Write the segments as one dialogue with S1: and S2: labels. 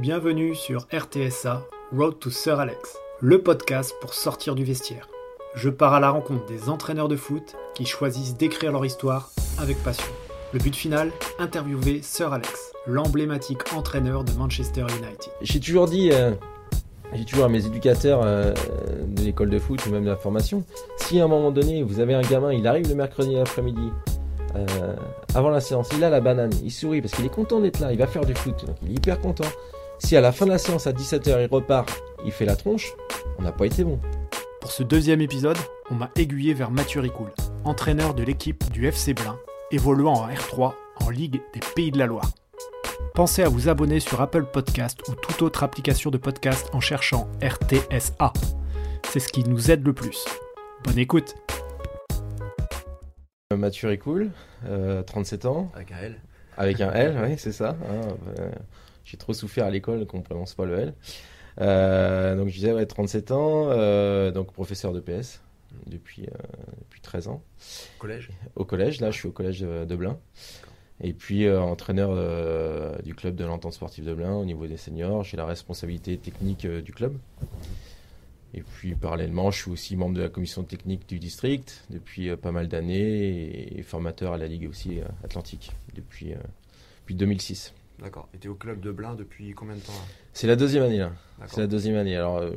S1: Bienvenue sur RTSA Road to Sir Alex, le podcast pour sortir du vestiaire. Je pars à la rencontre des entraîneurs de foot qui choisissent d'écrire leur histoire avec passion. Le but final, interviewer Sir Alex, l'emblématique entraîneur de Manchester United.
S2: J'ai toujours dit, euh, j'ai toujours à mes éducateurs euh, de l'école de foot ou même de la formation, si à un moment donné vous avez un gamin, il arrive le mercredi après-midi, euh, avant la séance, il a la banane, il sourit parce qu'il est content d'être là, il va faire du foot, donc il est hyper content. Si à la fin de la séance, à 17h, il repart, il fait la tronche, on n'a pas été bon.
S1: Pour ce deuxième épisode, on m'a aiguillé vers Mathieu Ricoul, entraîneur de l'équipe du FC Blain, évoluant en R3 en Ligue des Pays de la Loire. Pensez à vous abonner sur Apple Podcast ou toute autre application de podcast en cherchant RTSA. C'est ce qui nous aide le plus. Bonne écoute
S2: Mathieu Ricoul, euh, 37 ans,
S3: Avec un L.
S2: avec un L, oui, c'est ça. hein, euh, J'ai trop souffert à l'école qu'on ne prononce pas le L. Euh, donc je disais, ouais, 37 ans, euh, donc professeur de PS depuis, euh, depuis 13 ans.
S3: Collège.
S2: Au collège, là je suis au collège de, de Blain. Et puis entraîneur du club de l'entente sportive de Blain au niveau des seniors. J'ai la responsabilité technique du club. Et puis parallèlement, je suis aussi membre de la commission technique du district depuis pas mal d'années et, et formateur à la Ligue aussi Atlantique depuis, depuis 2006.
S3: D'accord. Et t'es au club de Blain depuis combien de temps
S2: C'est la deuxième année là. C'est la deuxième année. Alors euh,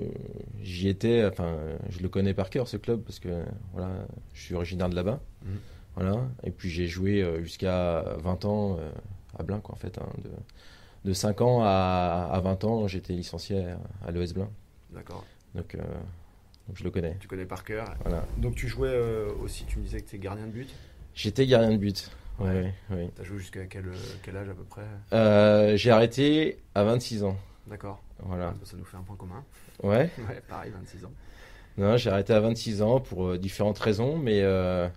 S2: j'y étais, enfin euh, je le connais par cœur ce club parce que voilà, je suis originaire de là-bas.
S3: Mhm.
S2: Voilà. Et puis j'ai joué euh, jusqu'à 20 ans euh, à Blain quoi en fait. hein. de, de 5 ans à, à 20 ans, j'étais licencié à, à l'ES Blain.
S3: D'accord.
S2: Donc, euh, donc je le connais.
S3: Tu connais par cœur.
S2: Voilà.
S3: Donc tu jouais euh, aussi, tu me disais que t'es gardien de but?
S2: J'étais gardien de but. Ouais,
S3: Ouais. T'as joué jusqu'à quel, quel âge à peu près?
S2: Euh, j'ai arrêté à 26 ans.
S3: D'accord.
S2: Voilà.
S3: Ça nous fait un point commun.
S2: Ouais.
S3: Ouais, pareil, 26 ans.
S2: Non, j'ai arrêté à 26 ans pour euh, différentes raisons, mais euh,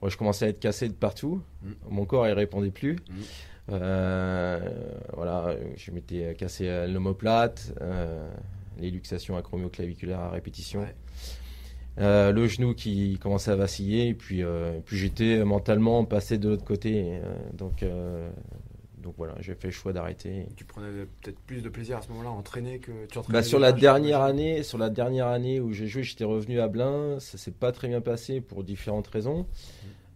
S2: moi, je commençais à être cassé de partout.
S3: Mm.
S2: Mon corps, il répondait plus.
S3: Mm.
S2: Euh, voilà, je m'étais cassé l'omoplate, les luxations acromioclaviculaires à répétition.
S3: Ouais.
S2: Euh, le genou qui commençait à vaciller, et puis, euh, puis j'étais mentalement passé de l'autre côté. et, euh, donc, euh, donc voilà, j'ai fait le choix d'arrêter.
S3: Tu prenais peut-être plus de plaisir à ce moment-là à entraîner que tu entraînais
S2: Bah, sur la dernière année, sur la dernière année où j'ai joué, j'étais revenu à Blain. Ça s'est pas très bien passé pour différentes raisons.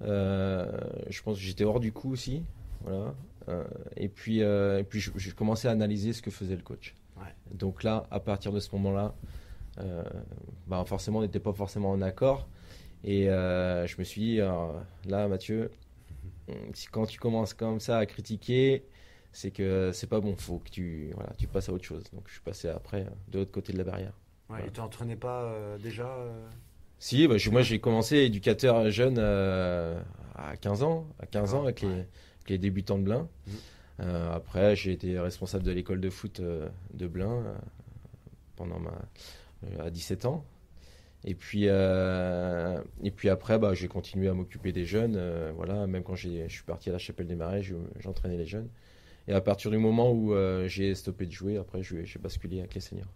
S2: Euh, je pense que j'étais hors du coup aussi, voilà. Euh, et puis, euh, et puis, je- j'ai commencé à analyser ce que faisait le coach.
S3: Ouais.
S2: Donc là, à partir de ce moment-là, euh, bah forcément, on n'était pas forcément en accord. Et euh, je me suis dit, là, Mathieu, quand tu commences comme ça à critiquer, c'est que c'est pas bon. Faut que tu, voilà, tu passes à autre chose. Donc je suis passé après euh, de l'autre côté de la barrière.
S3: Ouais, et tu entraînais pas euh, déjà euh,
S2: Si, bah, je- moi j'ai commencé éducateur jeune euh, à 15 ans, à 15 ans avec les,
S3: Ouais.
S2: avec les débutants de Blain.
S3: Mhm.
S2: Euh, après, j'ai été responsable de l'école de foot euh, de Blain euh, pendant ma, euh, à 17 ans. Et puis, euh, et puis après, bah, j'ai continué à m'occuper des jeunes. euh, voilà, même quand je suis parti à la Chapelle des Marais, je- j'entraînais les jeunes. Et à partir du moment où euh, j'ai stoppé de jouer, après, j'ai basculé avec les seniors.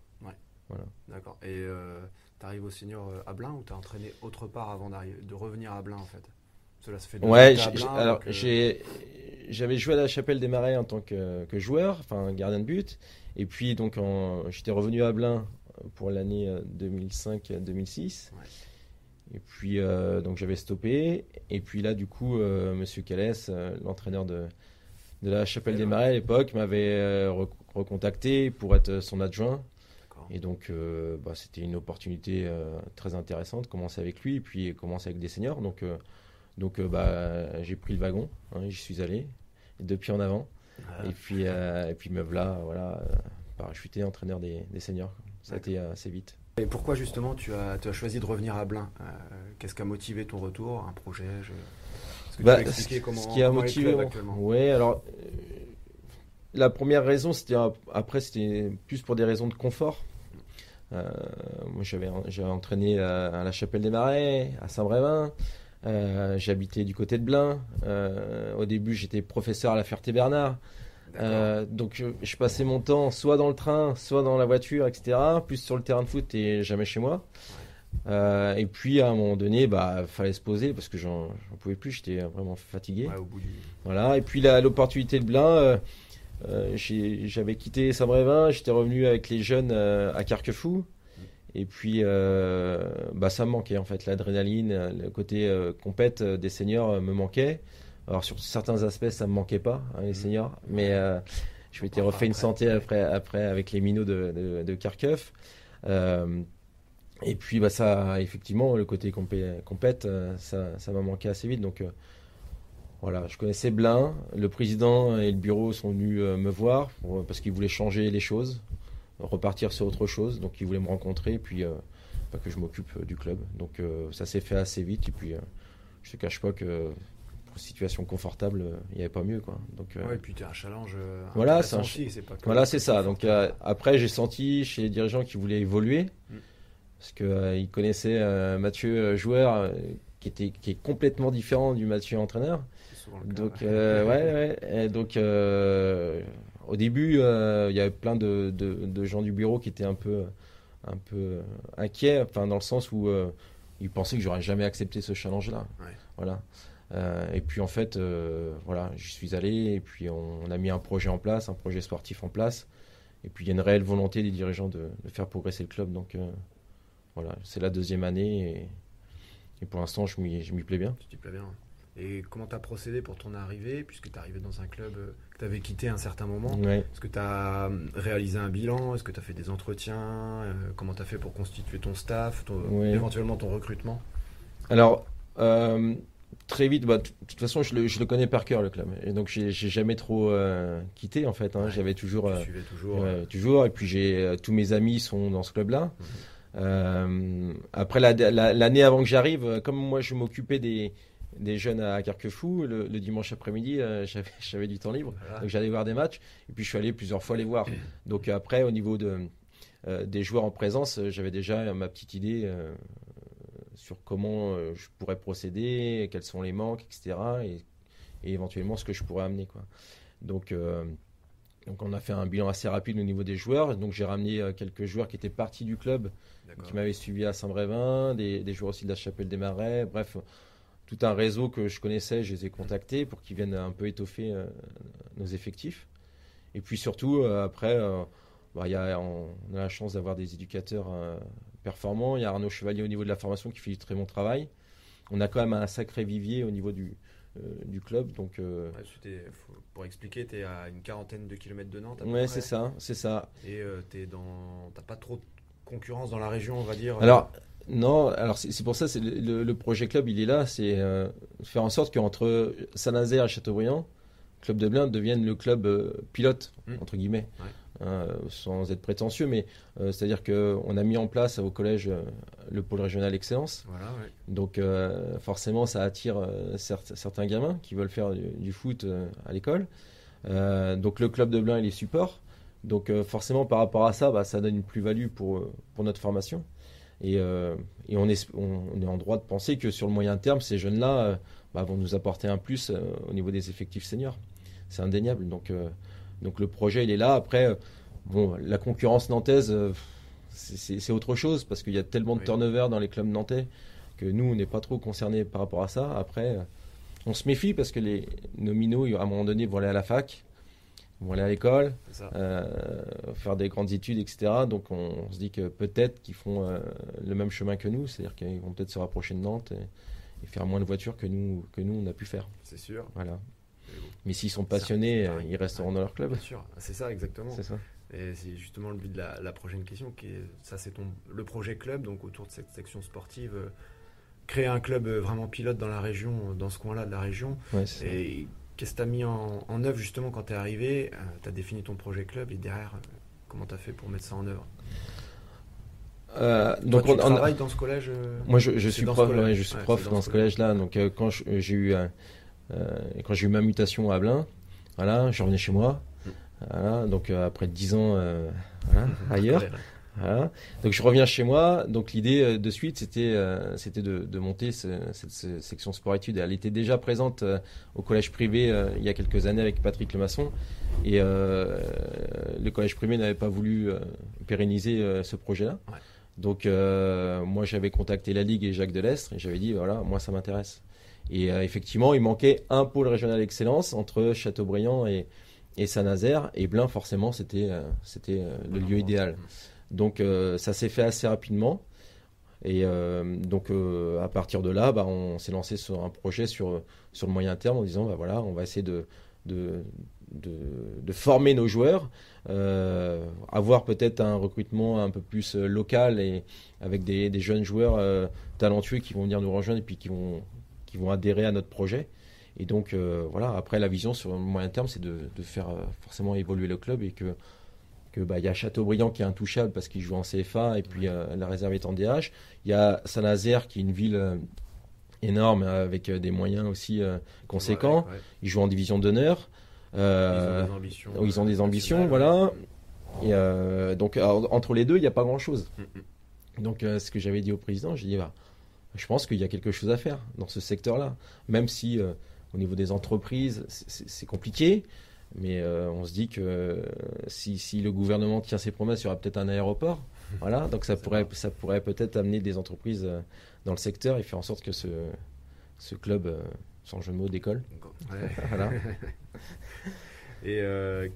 S3: D'accord. Et euh, t'arrives au senior euh, à Blain ou t'as entraîné autre part avant de revenir à Blain en fait? Là, ça fait ans
S2: Ouais,
S3: à Blain,
S2: alors
S3: euh,
S2: j'avais joué à la Chapelle des Marais en tant que, que joueur, enfin gardien de but, et puis donc j'étais revenu à Blain pour l'année euh, 2005-2006.
S3: Ouais.
S2: Et puis euh, donc j'avais stoppé, et puis là du coup euh, Monsieur Calès, euh, l'entraîneur de de la Chapelle des Marais à l'époque, m'avait euh, re- recontacté pour être son adjoint. Et donc, euh, bah, c'était une opportunité euh, très intéressante, commencer avec lui, et puis commencer avec des seniors. Donc, euh, donc euh, bah, j'ai pris le wagon, hein, j'y suis allé, depuis en avant.
S3: Voilà.
S2: Et puis, euh, et puis me voilà, voilà euh, parachuté entraîneur des, des seniors. Ça a été euh, assez vite.
S3: Et pourquoi justement tu as, tu as choisi de revenir à Blain Euh, Qu'est-ce qui a motivé ton retour Un projet je... Est-ce que
S2: Bah,
S3: tu peux expliquer
S2: ce-
S3: comment,
S2: ce qui a motivé
S3: actuellement
S2: Ouais, alors euh, la première raison, c'était après c'était plus pour des raisons de confort. Euh, moi, j'avais j'avais entraîné à, à la Chapelle des Marais, à Saint-Brévin. Euh, J'habitais du côté de Blain. Au début, j'étais professeur à la Ferté-Bernard. Euh, donc, je, je passais mon temps soit dans le train, soit dans la voiture, etc. Plus sur le terrain de foot et jamais chez moi. Euh, et puis, à un moment donné, bah, fallait se poser parce que j'en pouvais plus. J'étais vraiment fatigué.
S3: Ouais, au bout du...
S2: Voilà, et puis l'opportunité de euh, euh, j'ai- j'avais quitté Saint-Brévin, j'étais revenu avec les jeunes euh, à Carquefou. Et puis, euh, bah, ça me manquait en fait. L'adrénaline, euh, le côté euh, compète euh, des seniors euh, me manquait. Alors, sur certains aspects, ça me manquait pas, hein, les seniors. Mais euh, je m'étais refait une santé après, après avec les minots de, de, de Kharkiv. Euh, et puis, bah, ça, effectivement, le côté compé- compète, euh, ça ça m'a manqué assez vite. Donc, voilà, je connaissais Blin. Le président et le bureau sont venus me voir pour- parce qu'ils voulaient changer les choses, repartir sur autre chose. Donc, ils voulaient me rencontrer et puis bah, que je m'occupe du club. Donc, ça s'est fait assez vite. Et puis, je te cache pas que situation confortable, il n'y avait pas mieux. Quoi. Donc, euh,
S3: Ouais, et puis tu as un challenge. euh,
S2: Voilà, c'est
S3: pas
S2: voilà, c'est ça. Donc euh, après, j'ai senti chez les dirigeants qui voulaient évoluer,
S3: Mm.
S2: parce que euh, ils connaissaient Mathieu joueur, qui était qui est complètement différent du Mathieu entraîneur. Donc
S3: ouais.
S2: euh, ouais, ouais. Et donc euh, au début, euh, il y avait plein de, de- de gens du bureau qui étaient un peu un peu inquiets, enfin dans le sens où ils pensaient que j'aurais jamais accepté ce challenge-là.
S3: Ouais.
S2: Voilà. Euh, et puis en fait, euh, voilà, j'y suis allé et puis on, on a mis un projet en place, un projet sportif en place. Et puis il y a une réelle volonté des dirigeants de, de faire progresser le club. Donc euh, voilà, c'est la deuxième année et, et pour l'instant, je m'y plais bien.
S3: Tu t'y plais bien. Et comment tu as procédé pour ton arrivée, puisque tu es arrivé dans un club que tu avais quitté à un certain moment?
S2: Ouais.
S3: Est-ce que tu as réalisé un bilan? Est-ce que tu as fait des entretiens? Comment tu as fait pour constituer ton staff, ton-
S2: Ouais.
S3: éventuellement ton recrutement?
S2: Alors, euh, très vite, bah, de toute façon, je le, je le connais par cœur, le club. Et donc, j'ai jamais trop euh, quitté, en fait. hein. J'avais toujours,
S3: Tu
S2: euh,
S3: suivais toujours euh,
S2: toujours. Et puis, j'ai tous mes amis sont dans ce club-là. Euh, après, la- la- l'année avant que j'arrive, comme moi, je m'occupais des, des jeunes à Carquefou, le, le dimanche après-midi, euh, j'avais du temps libre.
S3: voilà.
S2: Donc j'allais voir des matchs et puis je suis allé plusieurs fois les voir. Donc après, au niveau de, euh, des joueurs en présence, j'avais déjà ma petite idée euh, sur comment euh, je pourrais procéder, quels sont les manques, etc. Et, et éventuellement ce que je pourrais amener. Quoi. Donc, euh, donc on a fait un bilan assez rapide au niveau des joueurs. Donc j'ai ramené euh, quelques joueurs qui étaient partis du club qui m'avaient suivi à Saint-Brévin, des, des joueurs aussi de la Chapelle des Marais, bref, tout un réseau que je connaissais, je les ai contactés pour qu'ils viennent un peu étoffer euh, nos effectifs. Et puis surtout, euh, après, bah, y a, on, on a la chance d'avoir des éducateurs performants. Il y a Arnaud Chevalier au niveau de la formation qui fait du très bon travail. On a quand même un sacré vivier au niveau du, euh, du club. Donc, euh,
S3: Ouais, c'était- faut- pour expliquer, tu es à une quarantaine de kilomètres de Nantes.
S2: ouais,
S3: près.
S2: c'est ça, c'est ça.
S3: Et euh, t'es dans, t'as pas trop de concurrence dans la région, on va dire.
S2: Alors, non, alors c'est pour ça, c'est le, projet club, il est là, c'est euh, faire en sorte qu'entre Saint-Nazaire et Châteaubriand, Club de Blain devienne le club euh, pilote,
S3: Mm.
S2: entre guillemets,
S3: Ouais.
S2: Hein, euh, sans être prétentieux, mais euh, c'est-à-dire qu'on a mis en place au collège euh, le pôle régional excellence,
S3: Voilà, ouais.
S2: donc euh, forcément ça attire certes- certains gamins qui veulent faire du, du foot à l'école. Donc le club de Blain il est support. Donc forcément par rapport à ça, bah, ça donne une plus-value pour, pour notre formation. Et, euh, et on, est, on, on est en droit de penser que sur le moyen terme, ces jeunes-là euh, bah, vont nous apporter un plus euh, au niveau des effectifs seniors. C'est indéniable. Donc, donc le projet, il est là. Après, euh, bon, la concurrence nantaise, euh, c'est- autre chose parce qu'il y a tellement de turnover dans les clubs nantais que nous, on n'est pas trop concernés par rapport à ça. Après, euh, on se méfie parce que les nominaux, à un moment donné, vont aller à la fac, vont aller à l'école, euh, faire des grandes études, etc. Donc on, on se dit que peut-être qu'ils font euh, le même chemin que nous, c'est-à-dire qu'ils vont peut-être se rapprocher de Nantes et, et faire moins de voitures que nous, que nous on a pu faire.
S3: C'est sûr.
S2: Voilà.
S3: Mais
S2: s'ils sont passionnés, euh, ils resteront dans leur club.
S3: Bien sûr, c'est ça exactement.
S2: C'est ça.
S3: Et c'est justement le but de la, la prochaine question, qui est, ça c'est ton, le projet club, donc autour de cette section sportive, euh, créer un club euh, vraiment pilote dans la région, euh, dans ce coin-là de la région.
S2: Ouais.
S3: Et qu'est-ce que tu as mis en, en œuvre justement quand tu es arrivé Tu as défini ton projet club et derrière, euh, comment tu as fait pour mettre ça en œuvre?
S2: Euh,
S3: Donc tu
S2: on, on-
S3: travailles dans ce collège euh,
S2: moi je, suis prof, ouais, je suis
S3: Ouais,
S2: prof dans, ce collège-là. Donc euh, quand j'ai eu un- euh, quand j'ai eu ma mutation à Blain, voilà, je revenais chez moi. Voilà, donc euh, après 10 ans euh, voilà, ailleurs. Voilà. Donc je reviens chez moi. Donc l'idée de suite, c'était euh, c'était de, de monter ce- cette, ce- section sport-études. Elle était déjà présente euh, au collège privé euh, il y a quelques années avec Patrick Lemasson. Et le collège privé n'avait pas voulu pérenniser ce projet-là.
S3: Ouais.
S2: Donc moi j'avais contacté la Ligue et Jacques Delestre et j'avais dit voilà, moi ça m'intéresse. Et euh, effectivement, il manquait un pôle régional excellence entre Châteaubriand et, et Saint-Nazaire. Et Blain, forcément, c'était c'était le lieu idéal. Donc ça s'est fait assez rapidement. Et donc à partir de là, bah, on s'est lancé sur un projet sur, sur le moyen terme en disant bah, voilà, on va essayer de, de, de, former nos joueurs, euh, avoir peut-être un recrutement un peu plus euh, local et avec des, jeunes joueurs euh, talentueux qui vont venir nous rejoindre et puis qui vont, qui vont adhérer à notre projet. Et donc voilà, après la vision sur le moyen terme, c'est de, faire forcément évoluer le club et que que bah, y a Châteaubriand qui est intouchable parce qu'il joue en CFA et puis la réserve est en DH. Il y a Saint-Nazaire qui est une ville énorme avec des moyens aussi conséquents. Il joue en division d'honneur.
S3: Euh, ils ont des ambitions.
S2: Ils ont des ambitions, voilà. Et euh, donc entre les deux, il n'y a pas grand-chose. Mm, mm. Donc euh, ce que j'avais dit au président, j'ai dit, bah, je pense qu'il y a quelque chose à faire dans ce secteur-là. Même si au niveau des entreprises, c'est compliqué. Mais on se dit que si, si, le gouvernement tient ses promesses, il y aura peut-être un aéroport. Voilà, donc ça pourrait, ça pourrait peut-être amener des entreprises dans le secteur et faire en sorte que ce, ce club, sans jeu de mots, décolle. voilà.
S3: Et euh,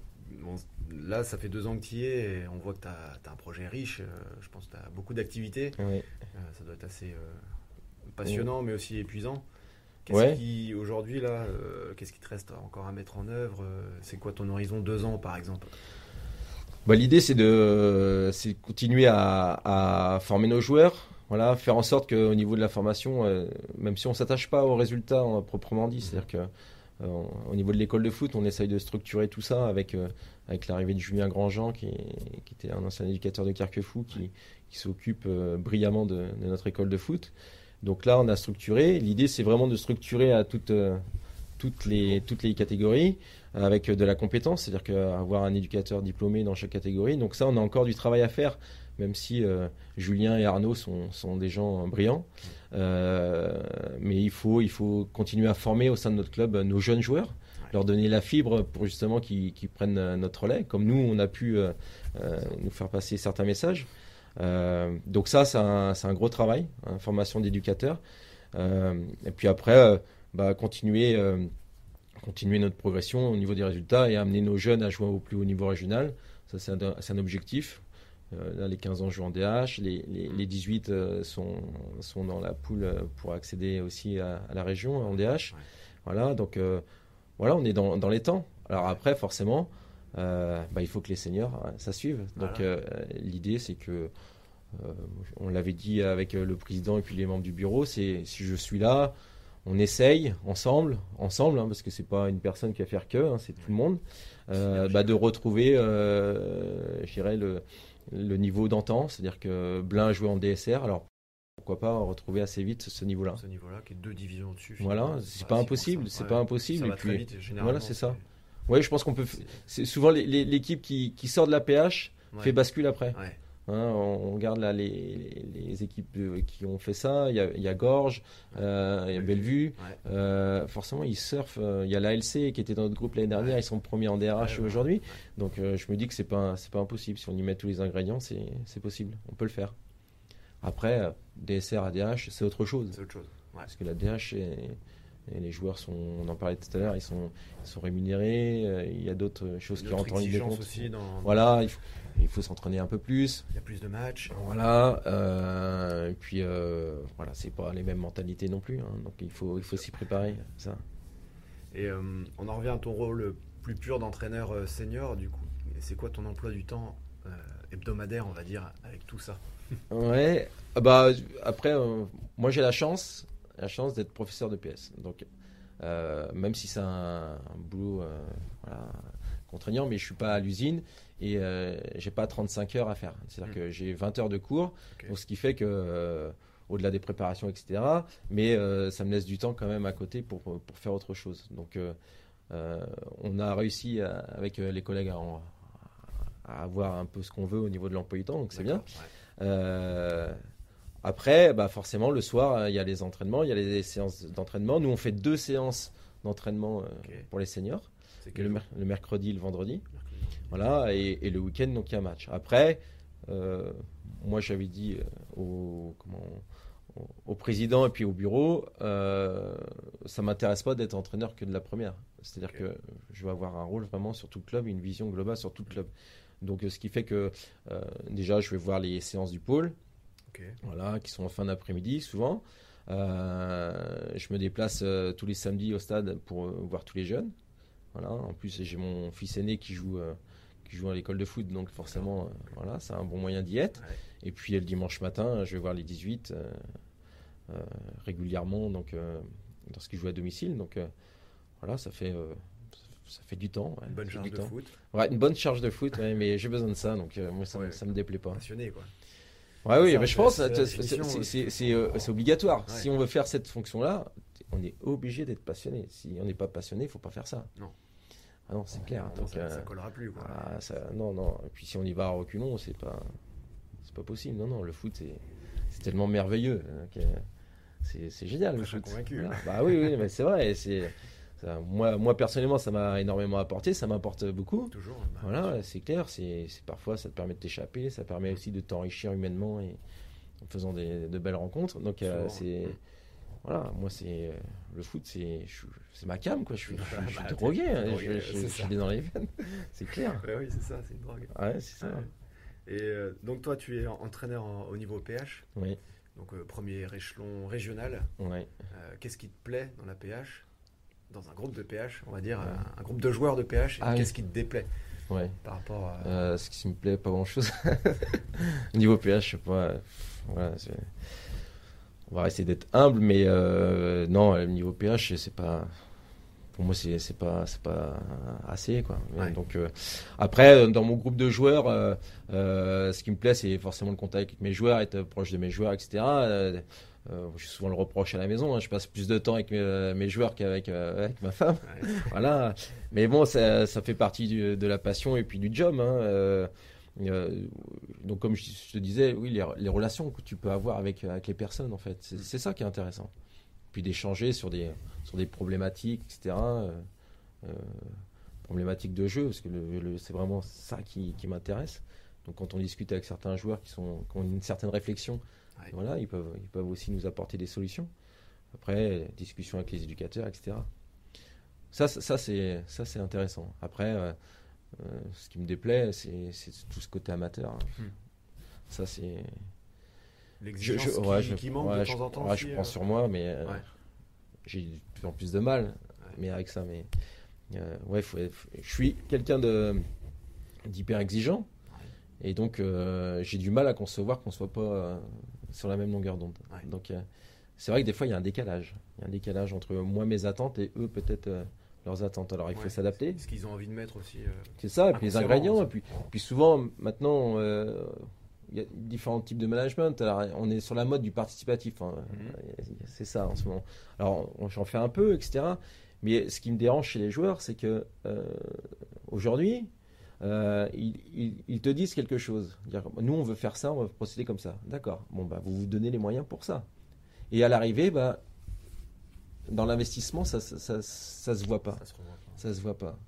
S3: là, ça fait deux ans que tu y es et on voit que tu as, un projet riche. Euh, je pense que tu as beaucoup d'activités. Euh, ça doit être assez passionnant, mais aussi épuisant. Qu'est-ce qui, aujourd'hui, là, qu'est-ce qui te reste encore à mettre en œuvre C'est quoi ton horizon deux ans, par exemple?
S2: Bah, L'idée, c'est de, continuer à, former nos joueurs. Voilà, faire en sorte qu'au niveau de la formation, même si on ne s'attache pas aux résultats hein, proprement dit, c'est-à-dire que euh, au niveau de l'école de foot, on essaye de structurer tout ça avec, euh, avec l'arrivée de Julien Grandjean, qui, qui, était un ancien éducateur de Carquefou, qui, qui s'occupe euh, brillamment de, notre école de foot. Donc là, on a structuré. L'idée, c'est vraiment de structurer à toutes, toutes, les, toutes les catégories avec de la compétence, c'est-à-dire qu'avoir un éducateur diplômé dans chaque catégorie. Donc ça, on a encore du travail à faire même si euh, Julien et Arnaud sont, sont des gens brillants. Euh, mais il faut, il faut continuer à former au sein de notre club nos jeunes joueurs, leur donner la fibre pour justement qu'ils prennent notre relais, comme nous, on a pu euh, nous faire passer certains messages. Donc ça, c'est un, un, gros travail, hein, formation d'éducateurs. et puis après, bah, continuer, continuer notre progression au niveau des résultats et amener nos jeunes à jouer au plus haut niveau régional. Ça, c'est un, un, objectif. Euh, là, les 15 ans jouent en DH, les, les, 18 euh, sont, sont dans la poule euh, pour accéder aussi à, la région en DH. Voilà, donc voilà, on est dans, dans, les temps. Alors après, forcément, bah, il faut que les seniors, ça suive. Donc l'idée, c'est que, on l'avait dit avec le président et puis les membres du bureau, c'est si je suis là, on essaye ensemble, ensemble, hein, parce que c'est pas une personne qui va faire que, hein, c'est tout le monde, bah, de retrouver, je dirais, le, le niveau d'antan, c'est-à-dire que Blin jouait en DSR, alors pourquoi pas retrouver assez vite ce niveau-là.
S3: Ce niveau-là, qui est deux divisions au-dessus.
S2: Voilà, c'est pas impossible, c'est pas impossible. et puis, voilà, c'est ça. Oui, je pense qu'on peut. C'est souvent l'équipe qui, sort de la PH fait bascule après. Hein, on, regarde là les, équipes qui ont fait ça. Il y a, Gorge, euh, il y a Bellevue. Euh, forcément, ils surfent. Euh, il y a l'ALC qui était dans notre groupe l'année dernière. Ils sont premiers en DRH aujourd'hui. Donc, je me dis que c'est pas c'est pas impossible. Si on y met tous les ingrédients, c'est possible. On peut le faire. Après, DSR à DH, c'est autre chose.
S3: C'est autre chose.
S2: Parce que la DH et les joueurs sont, on en parlait tout à l'heure, ils sont, sont rémunérés. il y a d'autres choses qui rentrent en ligne de compte.
S3: Aussi dans,
S2: voilà, il faut, s'entraîner un peu plus.
S3: Il y a plus de matchs.
S2: Voilà. Euh, et puis, euh, voilà, c'est pas les mêmes mentalités non plus. Hein, donc, il faut, il faut s'y préparer. Ça.
S3: Et euh, on en revient à ton rôle plus pur d'entraîneur euh, senior, du coup. C'est quoi ton emploi du temps hebdomadaire, on va dire, avec tout ça?
S2: Ouais. Ah bah, après, moi, j'ai la chance, la chance d'être professeur de PS. Donc, même si c'est un, boulot voilà, contraignant, mais je suis pas à l'usine et euh, j'ai pas 35 heures à faire. C'est-à-dire hmm. que j'ai 20 heures de cours, ce qui fait que euh, au-delà des préparations, etc. Mais euh, ça me laisse du temps quand même à côté pour, pour faire autre chose. Donc on a réussi avec les collègues à, avoir un peu ce qu'on veut au niveau de l'emploi du temps, donc c'est bien. Après, bah forcément, le soir, il y a les entraînements, il y a les séances d'entraînement. Nous, on fait deux séances d'entraînement pour les seniors. Le, le, mercredi et le vendredi. Voilà, et, le week-end, donc il y a un match. Après, euh, moi j'avais dit euh, comment, au, président et puis au bureau, euh, ça m'intéresse pas d'être entraîneur que de la première. C'est-à-dire que je vais avoir un rôle vraiment sur tout le club, une vision globale sur tout le club. Donc, ce qui fait que euh, déjà, je vais voir les séances du pôle, voilà, qui sont en fin d'après-midi souvent. Euh, je me déplace euh, tous les samedis au stade pour voir tous les jeunes. Voilà. En plus, j'ai mon fils aîné qui joue, qui joue à l'école de foot, donc forcément, voilà, c'est un bon moyen d'y être. Et puis le dimanche matin, je vais voir les 18 régulièrement, donc lorsqu'ils jouent à domicile. Donc voilà, ça fait ça fait du temps.
S3: une bonne charge de foot.
S2: Ouais, une bonne charge de foot, mais j'ai besoin de ça, donc euh, moi ça, ne me déplaît pas.
S3: Passionné quoi.
S2: Ouais, oui, mais je pense c'est euh, obligatoire. Si on veut faire cette fonction-là, on est obligé d'être passionné. Si on n'est pas passionné, il faut pas faire ça.
S3: Non.
S2: Ah non, c'est clair.
S3: donc, ça, euh, collera plus. Quoi.
S2: Ah, ça, non, non. Et puis si on y va à reculons, c'est pas, c'est pas possible. Non, non. Le foot, c'est tellement merveilleux. Hein, c'est génial.
S3: Je suis convaincu.
S2: Bah oui, oui, mais c'est vrai. C'est moi, moi, personnellement, ça m'a énormément apporté, ça m'apporte beaucoup.
S3: Toujours.
S2: Bah, voilà, c'est clair. C'est parfois, ça te permet de t'échapper, ça permet aussi de t'enrichir humainement et en faisant des, de belles rencontres. Donc, euh, c'est voilà, moi, c'est le foot, c'est c'est ma cam, quoi. Je suis, je, suis bah, drogué, hein. je, suis dans les veines. c'est clair.
S3: oui, c'est ça, c'est une drogue.
S2: Ouais, c'est ça.
S3: Et euh, donc, toi, tu es entraîneur au niveau PH.
S2: Oui.
S3: Donc, euh, premier échelon régional.
S2: Oui.
S3: Qu'est-ce qui te plaît dans la PH dans un groupe de PH, on va dire, un, groupe de joueurs de PH, ah qu'est-ce qui te déplaît
S2: ouais.
S3: par rapport à...
S2: Euh, ce qui me plaît, pas grand-chose. Niveau PH, je sais pas. Voilà, on va essayer d'être humble, mais euh, non, le niveau PH, c'est pas pour moi c'est c'est pas c'est pas assez quoi donc euh, après dans mon groupe de joueurs ce qui me plaît c'est forcément le contact avec mes joueurs être proche de mes joueurs etc euh, je souvent le reproche à la maison, hein. je passe plus de temps avec mes, joueurs qu'avec euh, ma femme. voilà. Mais bon, ça, fait partie de la passion et puis du job. Hein. Euh, donc, comme je, te disais, oui, les, relations que tu peux avoir avec, avec les personnes, en fait, c'est ça qui est intéressant. Puis d'échanger sur des, sur des problématiques, etc. problématiques de jeu, parce que c'est vraiment ça qui, qui m'intéresse. Donc, quand on discute avec certains joueurs qui, sont, qui ont une certaine réflexion voilà, ils peuvent, ils peuvent aussi nous apporter des solutions. Après, discussion avec les éducateurs, etc. Ça, ça, c'est, ça c'est intéressant. Après, euh, euh, ce qui me déplaît, c'est, tout ce côté amateur. Hein. Hmm. Ça, c'est.
S3: L'exigence je, qui, manque de temps en temps.
S2: je prends euh. sur moi, mais j'ai de plus en plus de mal mais avec ça. Mais ouais, faut je suis quelqu'un de d'hyper exigeant. Et donc, j'ai du mal à concevoir qu'on ne soit pas sur la même longueur d'onde. Donc, euh, c'est vrai que des fois, il y a un décalage. Il y a un décalage entre moi, mes attentes, et eux, peut-être euh, leurs attentes. Alors, il faut s'adapter.
S3: Ce qu'ils ont envie de mettre aussi. Euh,
S2: c'est ça, et puis les ingrédients. Et puis, puis souvent, maintenant, il y a différents types de management. Alors, on est sur la mode du participatif. Hein. Mhm. C'est ça en ce moment. Alors, j'en fais un peu, etc. Mais ce qui me dérange chez les joueurs, c'est que aujourd'hui, euh, ils, te disent quelque chose. nous, on veut faire ça, on va procéder comme ça. D'accord. Bon, bah, vous vous donnez les moyens pour ça. Et à l'arrivée, bah, dans l'investissement, ça, ça, ça, se voit pas. Ça se voit pas.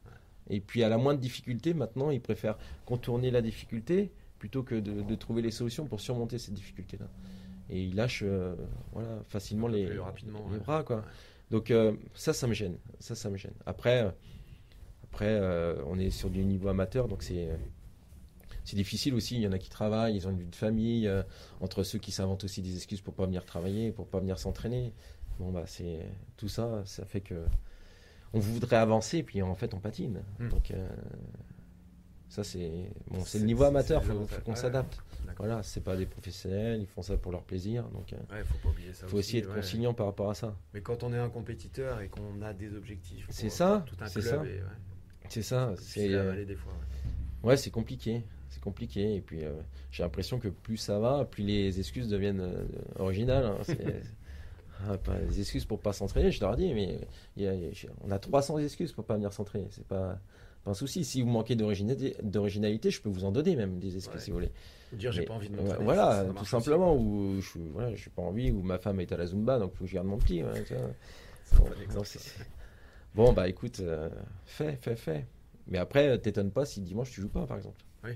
S2: Et puis, à la moindre difficulté, maintenant, ils préfèrent contourner la difficulté plutôt que de, trouver les solutions pour surmonter cette difficulté-là. Et ils lâchent euh, voilà, facilement les,
S3: rapidement,
S2: les bras. Quoi. Donc, euh, ça, ça me gêne. Ça, ça me gêne. Après après, euh, on est sur du niveau amateur, donc c'est c'est difficile aussi. Il y en a qui travaillent, ils ont une vie de famille. Euh, entre ceux qui s'inventent aussi des excuses pour pas venir travailler, pour pas venir s'entraîner. Bon bah c'est tout ça, ça fait que on voudrait avancer, puis en fait on patine. Hmm. Donc euh, ça c'est bon, c'est le niveau amateur. Faut, faut qu'on s'adapte. Voilà, c'est pas des professionnels, ils font ça pour leur plaisir. Donc
S3: ouais, faut pas oublier ça.
S2: Faut aussi, être conciliant par rapport à ça.
S3: Mais quand on est un compétiteur et qu'on a des objectifs,
S2: c'est ça, c'est ça. C'est ça. C'est
S3: euh, des fois.
S2: Ouais, c'est compliqué. C'est compliqué. Et puis, euh, j'ai l'impression que plus ça va, plus les excuses deviennent euh, originales. Hein. Ah, pas des excuses pour pas s'entraîner, je leur dis, mais on a 300 excuses pour pas venir s'entraîner. C'est pas, pas un souci. Si vous manquez d'originalité, je peux vous en donner même des excuses si vous voulez.
S3: dire j'ai pas envie de m'entraîner.
S2: voilà, tout simplement. Ou je voilà, j'ai pas envie, ou ma femme est à la Zumba, donc faut que je garde mon petit. Bon, bah écoute, euh, fais, fais, fais. Mais après, t'étonnes pas si dimanche tu joues pas, par exemple.
S3: Oui.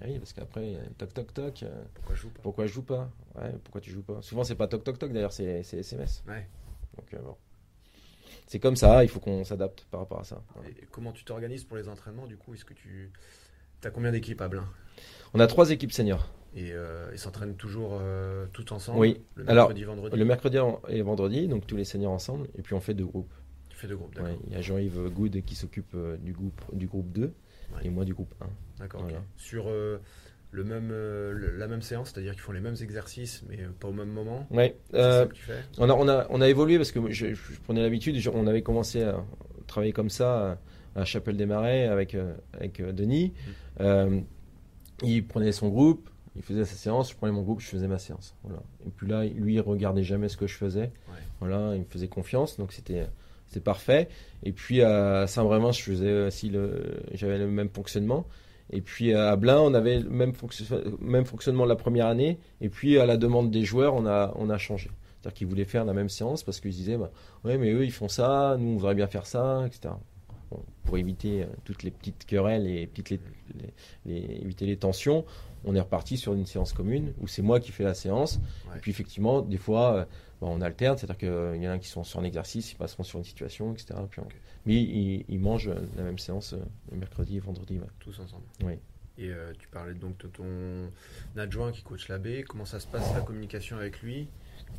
S2: Ah oui, parce qu'après, toc toc toc.
S3: pourquoi je joue pas
S2: Pourquoi je joue pas? Ouais, pourquoi tu joues pas? Souvent, c'est pas toc toc toc d'ailleurs, c'est SMS.
S3: Ouais.
S2: Donc, bon. C'est comme ça, il faut qu'on s'adapte par rapport à ça.
S3: Et comment tu t'organises pour les entraînements du coup? Est-ce que tu as combien d'équipes à Blain?
S2: On a trois équipes seniors.
S3: Et euh, ils s'entraînent toujours euh, tout ensemble?
S2: Oui.
S3: Le mercredi, vendredi?
S2: Le mercredi et vendredi, donc tous les seniors ensemble. Et puis on fait deux groupes.
S3: Tu fais deux groupes, d'accord.
S2: il y a Jean-Yves Good qui s'occupe euh, du, groupe, du groupe 2 et moi du groupe 1.
S3: D'accord. Sur le même, la même séance, c'est-à-dire qu'ils font les mêmes exercices, mais pas au même moment?
S2: Oui.
S3: Euh,
S2: on, a, on, a, on a évolué parce que je, prenais l'habitude, on avait commencé à travailler comme ça à Chapelle des Marais avec, avec Denis. Mmh. il prenait son groupe, il faisait sa séance, je prenais mon groupe, je faisais ma séance. Voilà. Et puis là, lui, il regardait jamais ce que je faisais. Voilà, il me faisait confiance, donc c'était c'est parfait. Et puis à Saint-Brévin, je faisais aussi le, j'avais le même fonctionnement. Et puis à Blain, on avait le même, même fonctionnement la première année. Et puis à la demande des joueurs, on a, on a changé. C'est-à-dire qu'ils voulaient faire la même séance parce qu'ils disaient, bah, ouais, mais eux, ils font ça, nous, on voudrait bien faire ça, etc. pour éviter euh, toutes les petites querelles et petites les, éviter les tensions, on est reparti sur une séance commune où c'est moi qui fais la séance. Et puis effectivement, des fois, euh, on alterne, c'est-à-dire qu'il y en a qui sont sur un exercice, ils passeront sur une situation, etc. Mais ils, mangent la même séance euh, le mercredi et vendredi.
S3: Tous ensemble.
S2: Oui.
S3: Et euh, tu parlais donc de ton adjoint qui coach la B. Comment ça se passe la communication avec lui,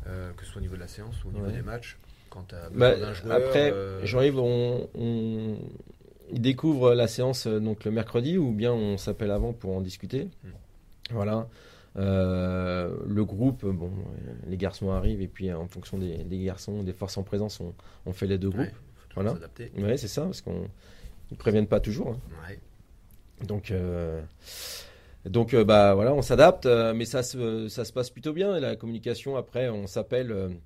S3: que ce soit au niveau de la séance ou au niveau des matchs quand as
S2: bah, Après, Jean-Yves, on, découvre la séance donc le mercredi ou bien on s'appelle avant pour en discuter. Hmm. Voilà. Euh, le groupe, bon, les garçons arrivent et puis en fonction des, garçons, des forces en présence, on, fait les deux groupes. voilà. Ouais, c'est ça, parce qu'on ne préviennent pas toujours. Hein. Donc, euh, donc euh, bah voilà, on s'adapte, mais ça se, ça se passe plutôt bien. Et la communication, après, on s'appelle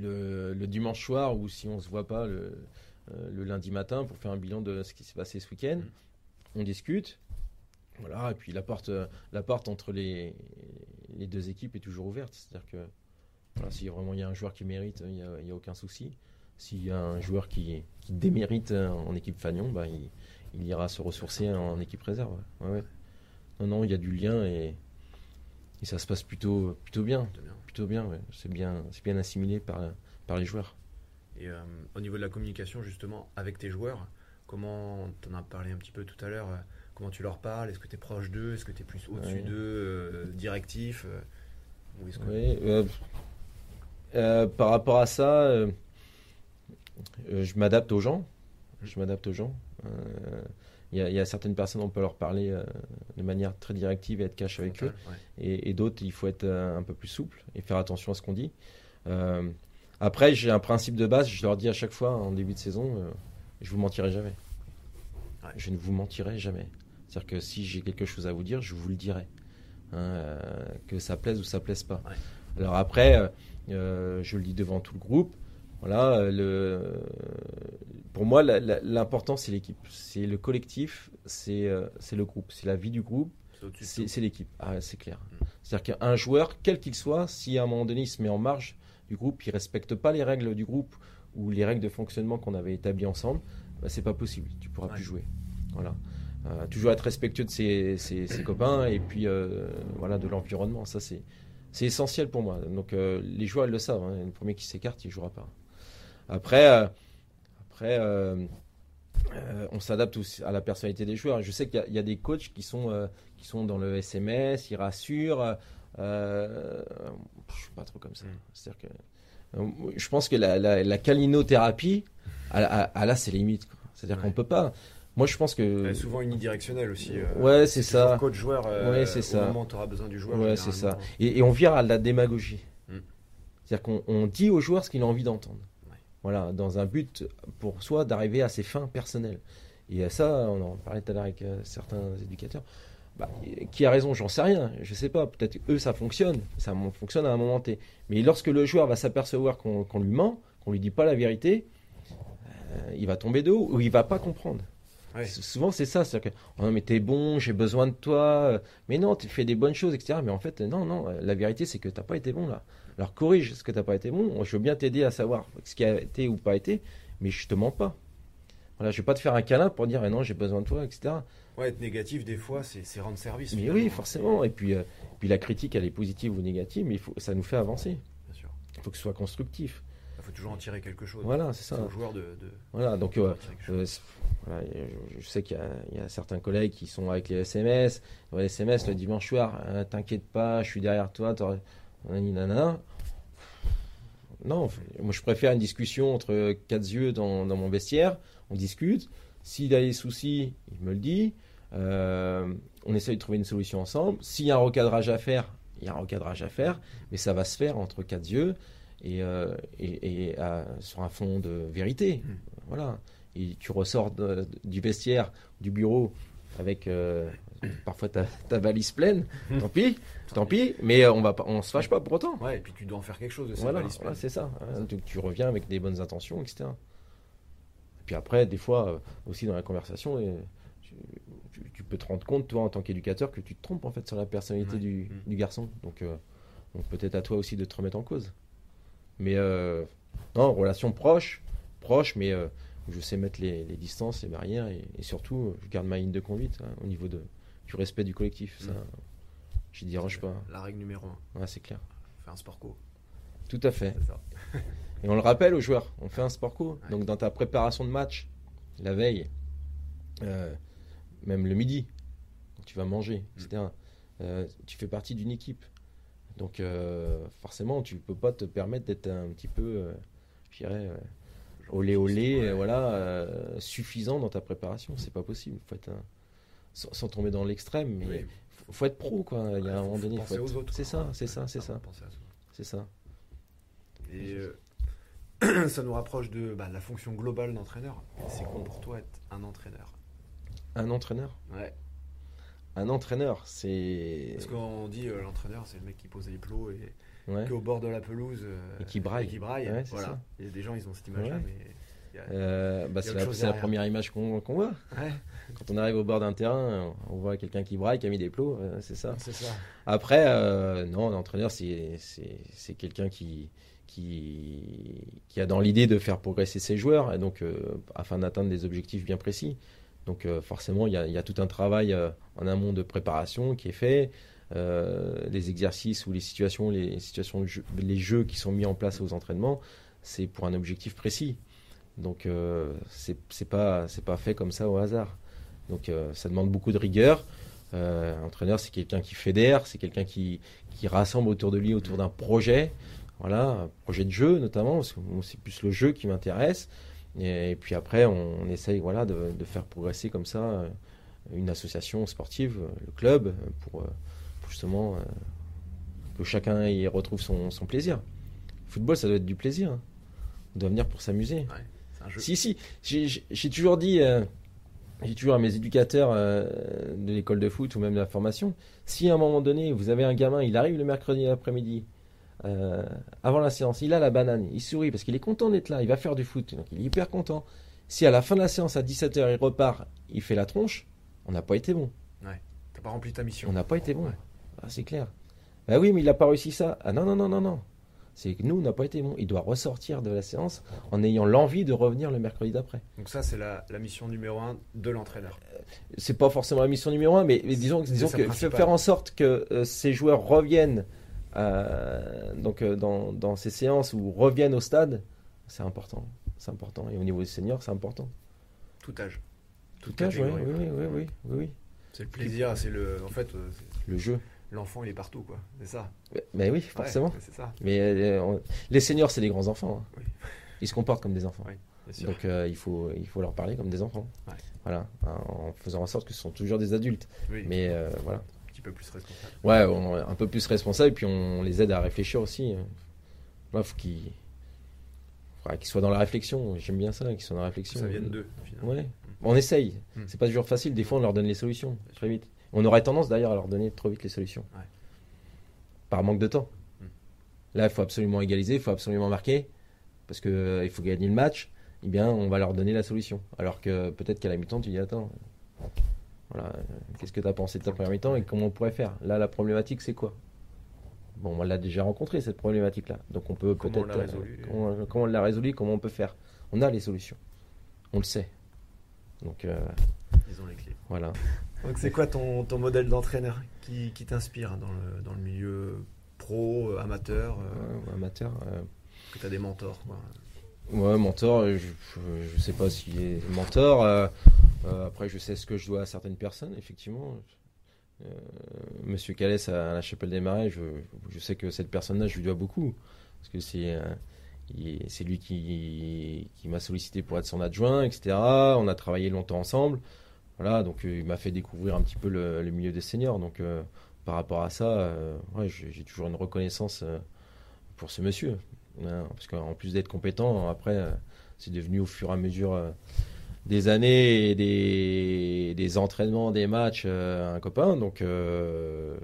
S2: le, dimanche soir ou si on se voit pas le, lundi matin pour faire un bilan de ce qui s'est passé ce week-end. Mm. On discute. Voilà, et puis la porte, la porte entre les, les deux équipes est toujours ouverte. C'est-à-dire que si vraiment il y a un joueur qui mérite, il n'y a, a, aucun souci. S'il y a un joueur qui, qui, démérite en équipe Fagnon, bah, il, il, ira se ressourcer en équipe réserve. Ouais, Non, non, il y a du lien et, et, ça se passe plutôt, plutôt bien. Plutôt bien, c'est bien, bien assimilé par, par les joueurs.
S3: Et euh, au niveau de la communication, justement, avec tes joueurs, comment, tu en as parlé un petit peu tout à l'heure, Comment tu leur parles Est-ce que tu es proche d'eux Est-ce que tu es plus au-dessus d'eux, euh, directif euh,
S2: Oui, euh, par rapport à ça, je m'adapte aux gens. Je m'adapte aux gens. Il y, a certaines personnes, on peut leur parler de manière très directive et être cash avec eux. Et, d'autres, il faut être un peu plus souple et faire attention à ce qu'on dit. après, j'ai un principe de base, je leur dis à chaque fois en début de saison, je vous mentirai jamais. Je ne vous mentirai jamais. C'est-à-dire que si j'ai quelque chose à vous dire, je vous le dirai. Hein, euh, que ça plaise ou ça plaise pas. Alors après, euh, euh, je le dis devant tout le groupe. Voilà, le, pour moi, l'important, c'est l'équipe. C'est le collectif, c'est le groupe. C'est la vie du groupe, c'est l'équipe. Ah, c'est clair. Mm. C'est-à-dire qu'un joueur, quel qu'il soit, si à un moment donné il se met en marge du groupe, il ne respecte pas les règles du groupe ou les règles de fonctionnement qu'on avait établies ensemble, bah, c'est pas possible. Tu pourras plus jouer. Voilà. Euh, toujours être respectueux de ses, copains et puis euh, voilà de l'environnement. Ça c'est c'est essentiel pour moi. Donc euh, les joueurs ils le savent. Hein. Le premier qui s'écarte, il jouera pas. Après après on s'adapte à la personnalité des joueurs. Je sais qu'il y, a des coachs qui sont qui sont dans le SMS, ils rassurent. je suis pas trop comme ça. Mm. C'est-à-dire que je pense que la, la, calinothérapie, elle, a ses limites. C'est-à-dire qu'on peut pas. Moi, je pense que.
S3: Elle souvent unidirectionnelle aussi. Euh,
S2: ouais, c'est ça.
S3: Coach joueur. Euh,
S2: ouais, c'est ça.
S3: Au moment où tu auras besoin du joueur.
S2: Ouais, c'est ça. Et, on vient à la démagogie. Hmm. C'est-à-dire qu'on dit au joueur ce qu'il a envie d'entendre. Voilà, dans un but pour soi d'arriver à ses fins personnelles. Et ça, on en parlait tout à l'heure avec euh, certains éducateurs. Bah, qui a raison, j'en sais rien. Je sais pas. Peut-être eux, ça fonctionne. Ça fonctionne à un moment T. Mais lorsque le joueur va s'apercevoir qu'on lui ment, qu'on lui dit pas la vérité, il va tomber de haut ou il va pas comprendre. Souvent, c'est ça. C'est-à-dire que, oh, mais t'es bon, j'ai besoin de toi. Mais non, tu fais des bonnes choses, etc. Mais en fait, non, non. La vérité, c'est que t'as pas été bon là. Alors corrige ce que t'as pas été bon. Je veux bien t'aider à savoir ce qui a été ou pas été, mais je te mens pas. Voilà, je vais pas te faire un câlin pour dire, eh non, j'ai besoin de toi, etc.
S3: Ouais, être négatif, des fois, c'est rendre service.
S2: Mais oui, forcément. Et puis, puis la critique, elle est positive ou négative, mais il faut, ça nous fait avancer. Bien sûr. Il faut que ce soit constructif.
S3: Il faut toujours en tirer quelque chose.
S2: Voilà, c'est ça.
S3: joueur de,
S2: Voilà, donc je sais qu'il y, a certains collègues qui sont avec les SMS. Les SMS le dimanche soir, hein, t'inquiète pas, je suis derrière toi. Non, moi je préfère une discussion entre quatre yeux dans, mon vestiaire. On discute. S'il a des soucis, il me le dit. Euh, on essaye de trouver une solution ensemble. S'il y a un recadrage à faire, il y a un recadrage à faire. Mais ça va se faire entre quatre yeux et, euh, et, sur un fond de vérité. Mmh. Voilà et tu ressors du vestiaire, du bureau avec euh, parfois ta, valise pleine, tant pis, tant pis, mais on va on se fâche pas pour autant.
S3: Ouais, et puis tu dois en faire quelque chose de cette
S2: voilà,
S3: valise
S2: pleine. c'est ça. Hein, tu, reviens avec des bonnes intentions, etc. Et puis après, des fois, euh, aussi dans la conversation, tu, peux te rendre compte, toi, en tant qu'éducateur, que tu te trompes en fait sur la personnalité du, mm. du, garçon. Donc, euh, donc peut-être à toi aussi de te remettre en cause. Mais non, relation proche, proche, mais je sais mettre les, distances, les barrières, et, surtout, je garde ma ligne de conduite hein, au niveau de, du respect du collectif. Ça, mm. je dérange pas.
S3: La règle numéro un.
S2: Ouais, c'est clair.
S3: Faire un sport co.
S2: Tout à fait. et on le rappelle aux joueurs, on fait un sport co. Donc dans ta préparation de match, la veille, euh, même le midi, quand tu vas manger, mm. etc., euh, tu fais partie d'une équipe. Donc euh, forcément, tu peux pas te permettre d'être un petit peu, je dirais, olé olé, euh, voilà, euh, suffisant dans ta préparation. C'est pas possible. Faut être sans, tomber dans l'extrême, mais faut, faut, être pro quoi. Il y a un moment donné. C'est ça, c'est ça, c'est ça. C'est ça.
S3: Et euh, ça nous rapproche de bah, la fonction globale d'entraîneur. C'est quoi pour toi être un entraîneur?
S2: Un entraîneur?
S3: Ouais.
S2: Un entraîneur, c'est.
S3: Parce qu'on dit l'entraîneur, c'est le mec qui pose les plots et ouais. au bord de la pelouse euh,
S2: et qui braille.
S3: qui braille. voilà. Il y a des gens, ils ont cette image-là, mais.
S2: Euh, bah, c'est la, première image qu'on voit. Quand on arrive au bord d'un terrain, on voit quelqu'un qui braille, qui a mis des plots, euh, c'est ça.
S3: ça.
S2: Après, non, l'entraîneur, c'est quelqu'un qui, qui, qui, a dans l'idée de faire progresser ses joueurs, et donc afin d'atteindre des objectifs bien précis. Donc forcément, il y, a, tout un travail en amont de préparation qui est fait. Euh, les exercices ou les situations, les situations, les jeux qui sont mis en place aux entraînements, c'est pour un objectif précis. Donc euh, c'est pas pas fait comme ça au hasard. Donc euh, ça demande beaucoup de rigueur. Euh, un entraîneur, c'est quelqu'un qui fédère, c'est quelqu'un qui, qui rassemble autour de lui autour d'un projet. Voilà, un projet de jeu notamment, parce que c'est plus le jeu qui m'intéresse. Et, puis après, on, essaye voilà, de, de, faire progresser comme ça une association sportive, le club, pour, justement euh, que chacun y retrouve son, plaisir. Le football, ça doit être du plaisir. Hein. On doit venir pour s'amuser. si, si, j'ai toujours dit, euh, j'ai toujours à mes éducateurs euh, de l'école de foot ou même de la formation, si à un moment donné, vous avez un gamin, il arrive le mercredi après-midi, avant la séance, il a la banane, il sourit parce qu'il est content d'être là, il va faire du foot, donc il est hyper content. Si à la fin de la séance, à 17h, il repart, il fait la tronche, on n'a pas été bon.
S3: Ouais, t'as pas rempli ta mission.
S2: On n'a pas été bon. Ah, c'est clair. Bah oui, mais il n'a pas réussi ça. Ah non, non, non, non, non. C'est que nous, on n'a pas été bon. Il doit ressortir de la séance en ayant l'envie de revenir le mercredi d'après.
S3: Donc ça, c'est la, mission numéro un de l'entraîneur.
S2: Euh, c'est pas forcément la mission numéro un, mais, disons, disons que faire en sorte que euh, ces joueurs reviennent euh, donc dans, dans, ces séances ou reviennent au stade, c'est important. C'est important. Et au niveau des seniors, c'est important.
S3: Tout âge.
S2: Tout, âge, oui, oui, oui, oui, oui,
S3: C'est le plaisir, c'est le, en fait,
S2: le jeu.
S3: L'enfant il est partout quoi. C'est ça.
S2: Mais, oui forcément. mais euh, les seniors c'est des grands enfants hein. ils se comportent comme des enfants. Donc euh, il faut il faut leur parler comme des enfants. Voilà. En faisant en sorte que ce sont toujours des adultes. Mais euh, voilà
S3: peu plus responsable
S2: ouais un peu plus responsable et puis on les aide à réfléchir aussi il faut qu'ils soient dans la réflexion j'aime bien ça qu'ils soient dans la réflexion
S3: ça vienne d'eux
S2: ouais on essaye hmm. c'est pas toujours facile des fois on leur donne les solutions très vite on aurait tendance d'ailleurs à leur donner trop vite les solutions. Par manque de temps. Hmm. Là, il faut absolument égaliser, il faut absolument marquer, parce qu'il euh, faut gagner le match. Eh bien, on va leur donner la solution. Alors que peut-être qu'à la mi-temps, tu dis Attends, voilà, euh, qu'est-ce que tu as pensé de ta première mi-temps et comment on pourrait faire? Là, la problématique, c'est quoi? Bon, on l'a déjà rencontré, cette problématique-là. Donc, on peut peut-être.
S3: Euh,
S2: comment, on l'a résolu Comment on peut faire? On a les solutions. On le sait. Donc,
S3: Ils ont les clés.
S2: Voilà.
S3: Donc c'est quoi ton, ton modèle d'entraîneur qui, qui t'inspire dans le, dans le milieu pro, euh, amateur
S2: euh, Amateur.
S3: Que tu as des mentors quoi?
S2: Ouais, mentor, je, je, sais pas s'il est mentor. Après, je sais ce que je dois à certaines personnes, effectivement. Monsieur Calès à la Chapelle des Marais, je, sais que cette personne-là, je lui dois beaucoup. Parce que c'est c'est lui qui, m'a sollicité pour être son adjoint, etc. On a travaillé longtemps ensemble. Voilà, donc euh, il m'a fait découvrir un petit peu le, milieu des seniors. Donc euh, par rapport à ça, euh, j'ai toujours une reconnaissance pour ce monsieur. Hein, parce qu'en plus d'être compétent, après, c'est devenu au fur et à mesure des années et des, des, entraînements, des matchs, un copain. Donc,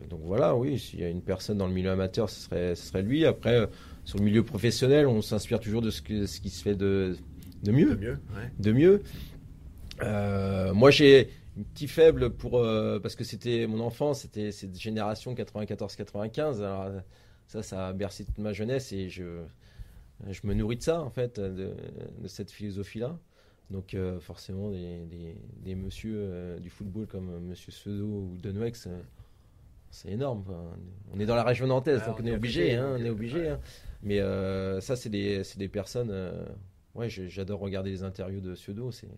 S2: donc voilà, oui, s'il y a une personne dans le milieu amateur, ce serait, ce serait lui. Après, sur le milieu professionnel, on s'inspire toujours de ce, que, ce qui se fait de, de mieux.
S3: De mieux.
S2: De mieux. Euh, moi, j'ai un petit faible pour euh, parce que c'était mon enfance, c'était cette génération 94-95. Alors ça, ça a bercé toute ma jeunesse et je je me nourris de ça en fait, de, de cette philosophie-là. Donc euh, forcément des, des, des messieurs du football comme Monsieur Seudo ou Denwex, c'est énorme. On est dans la région nantaise, donc on, est obligé, hein, on est obligé. Hein. Mais ça, c'est des, des, personnes. ouais, j'adore regarder les interviews de Seudo. C'est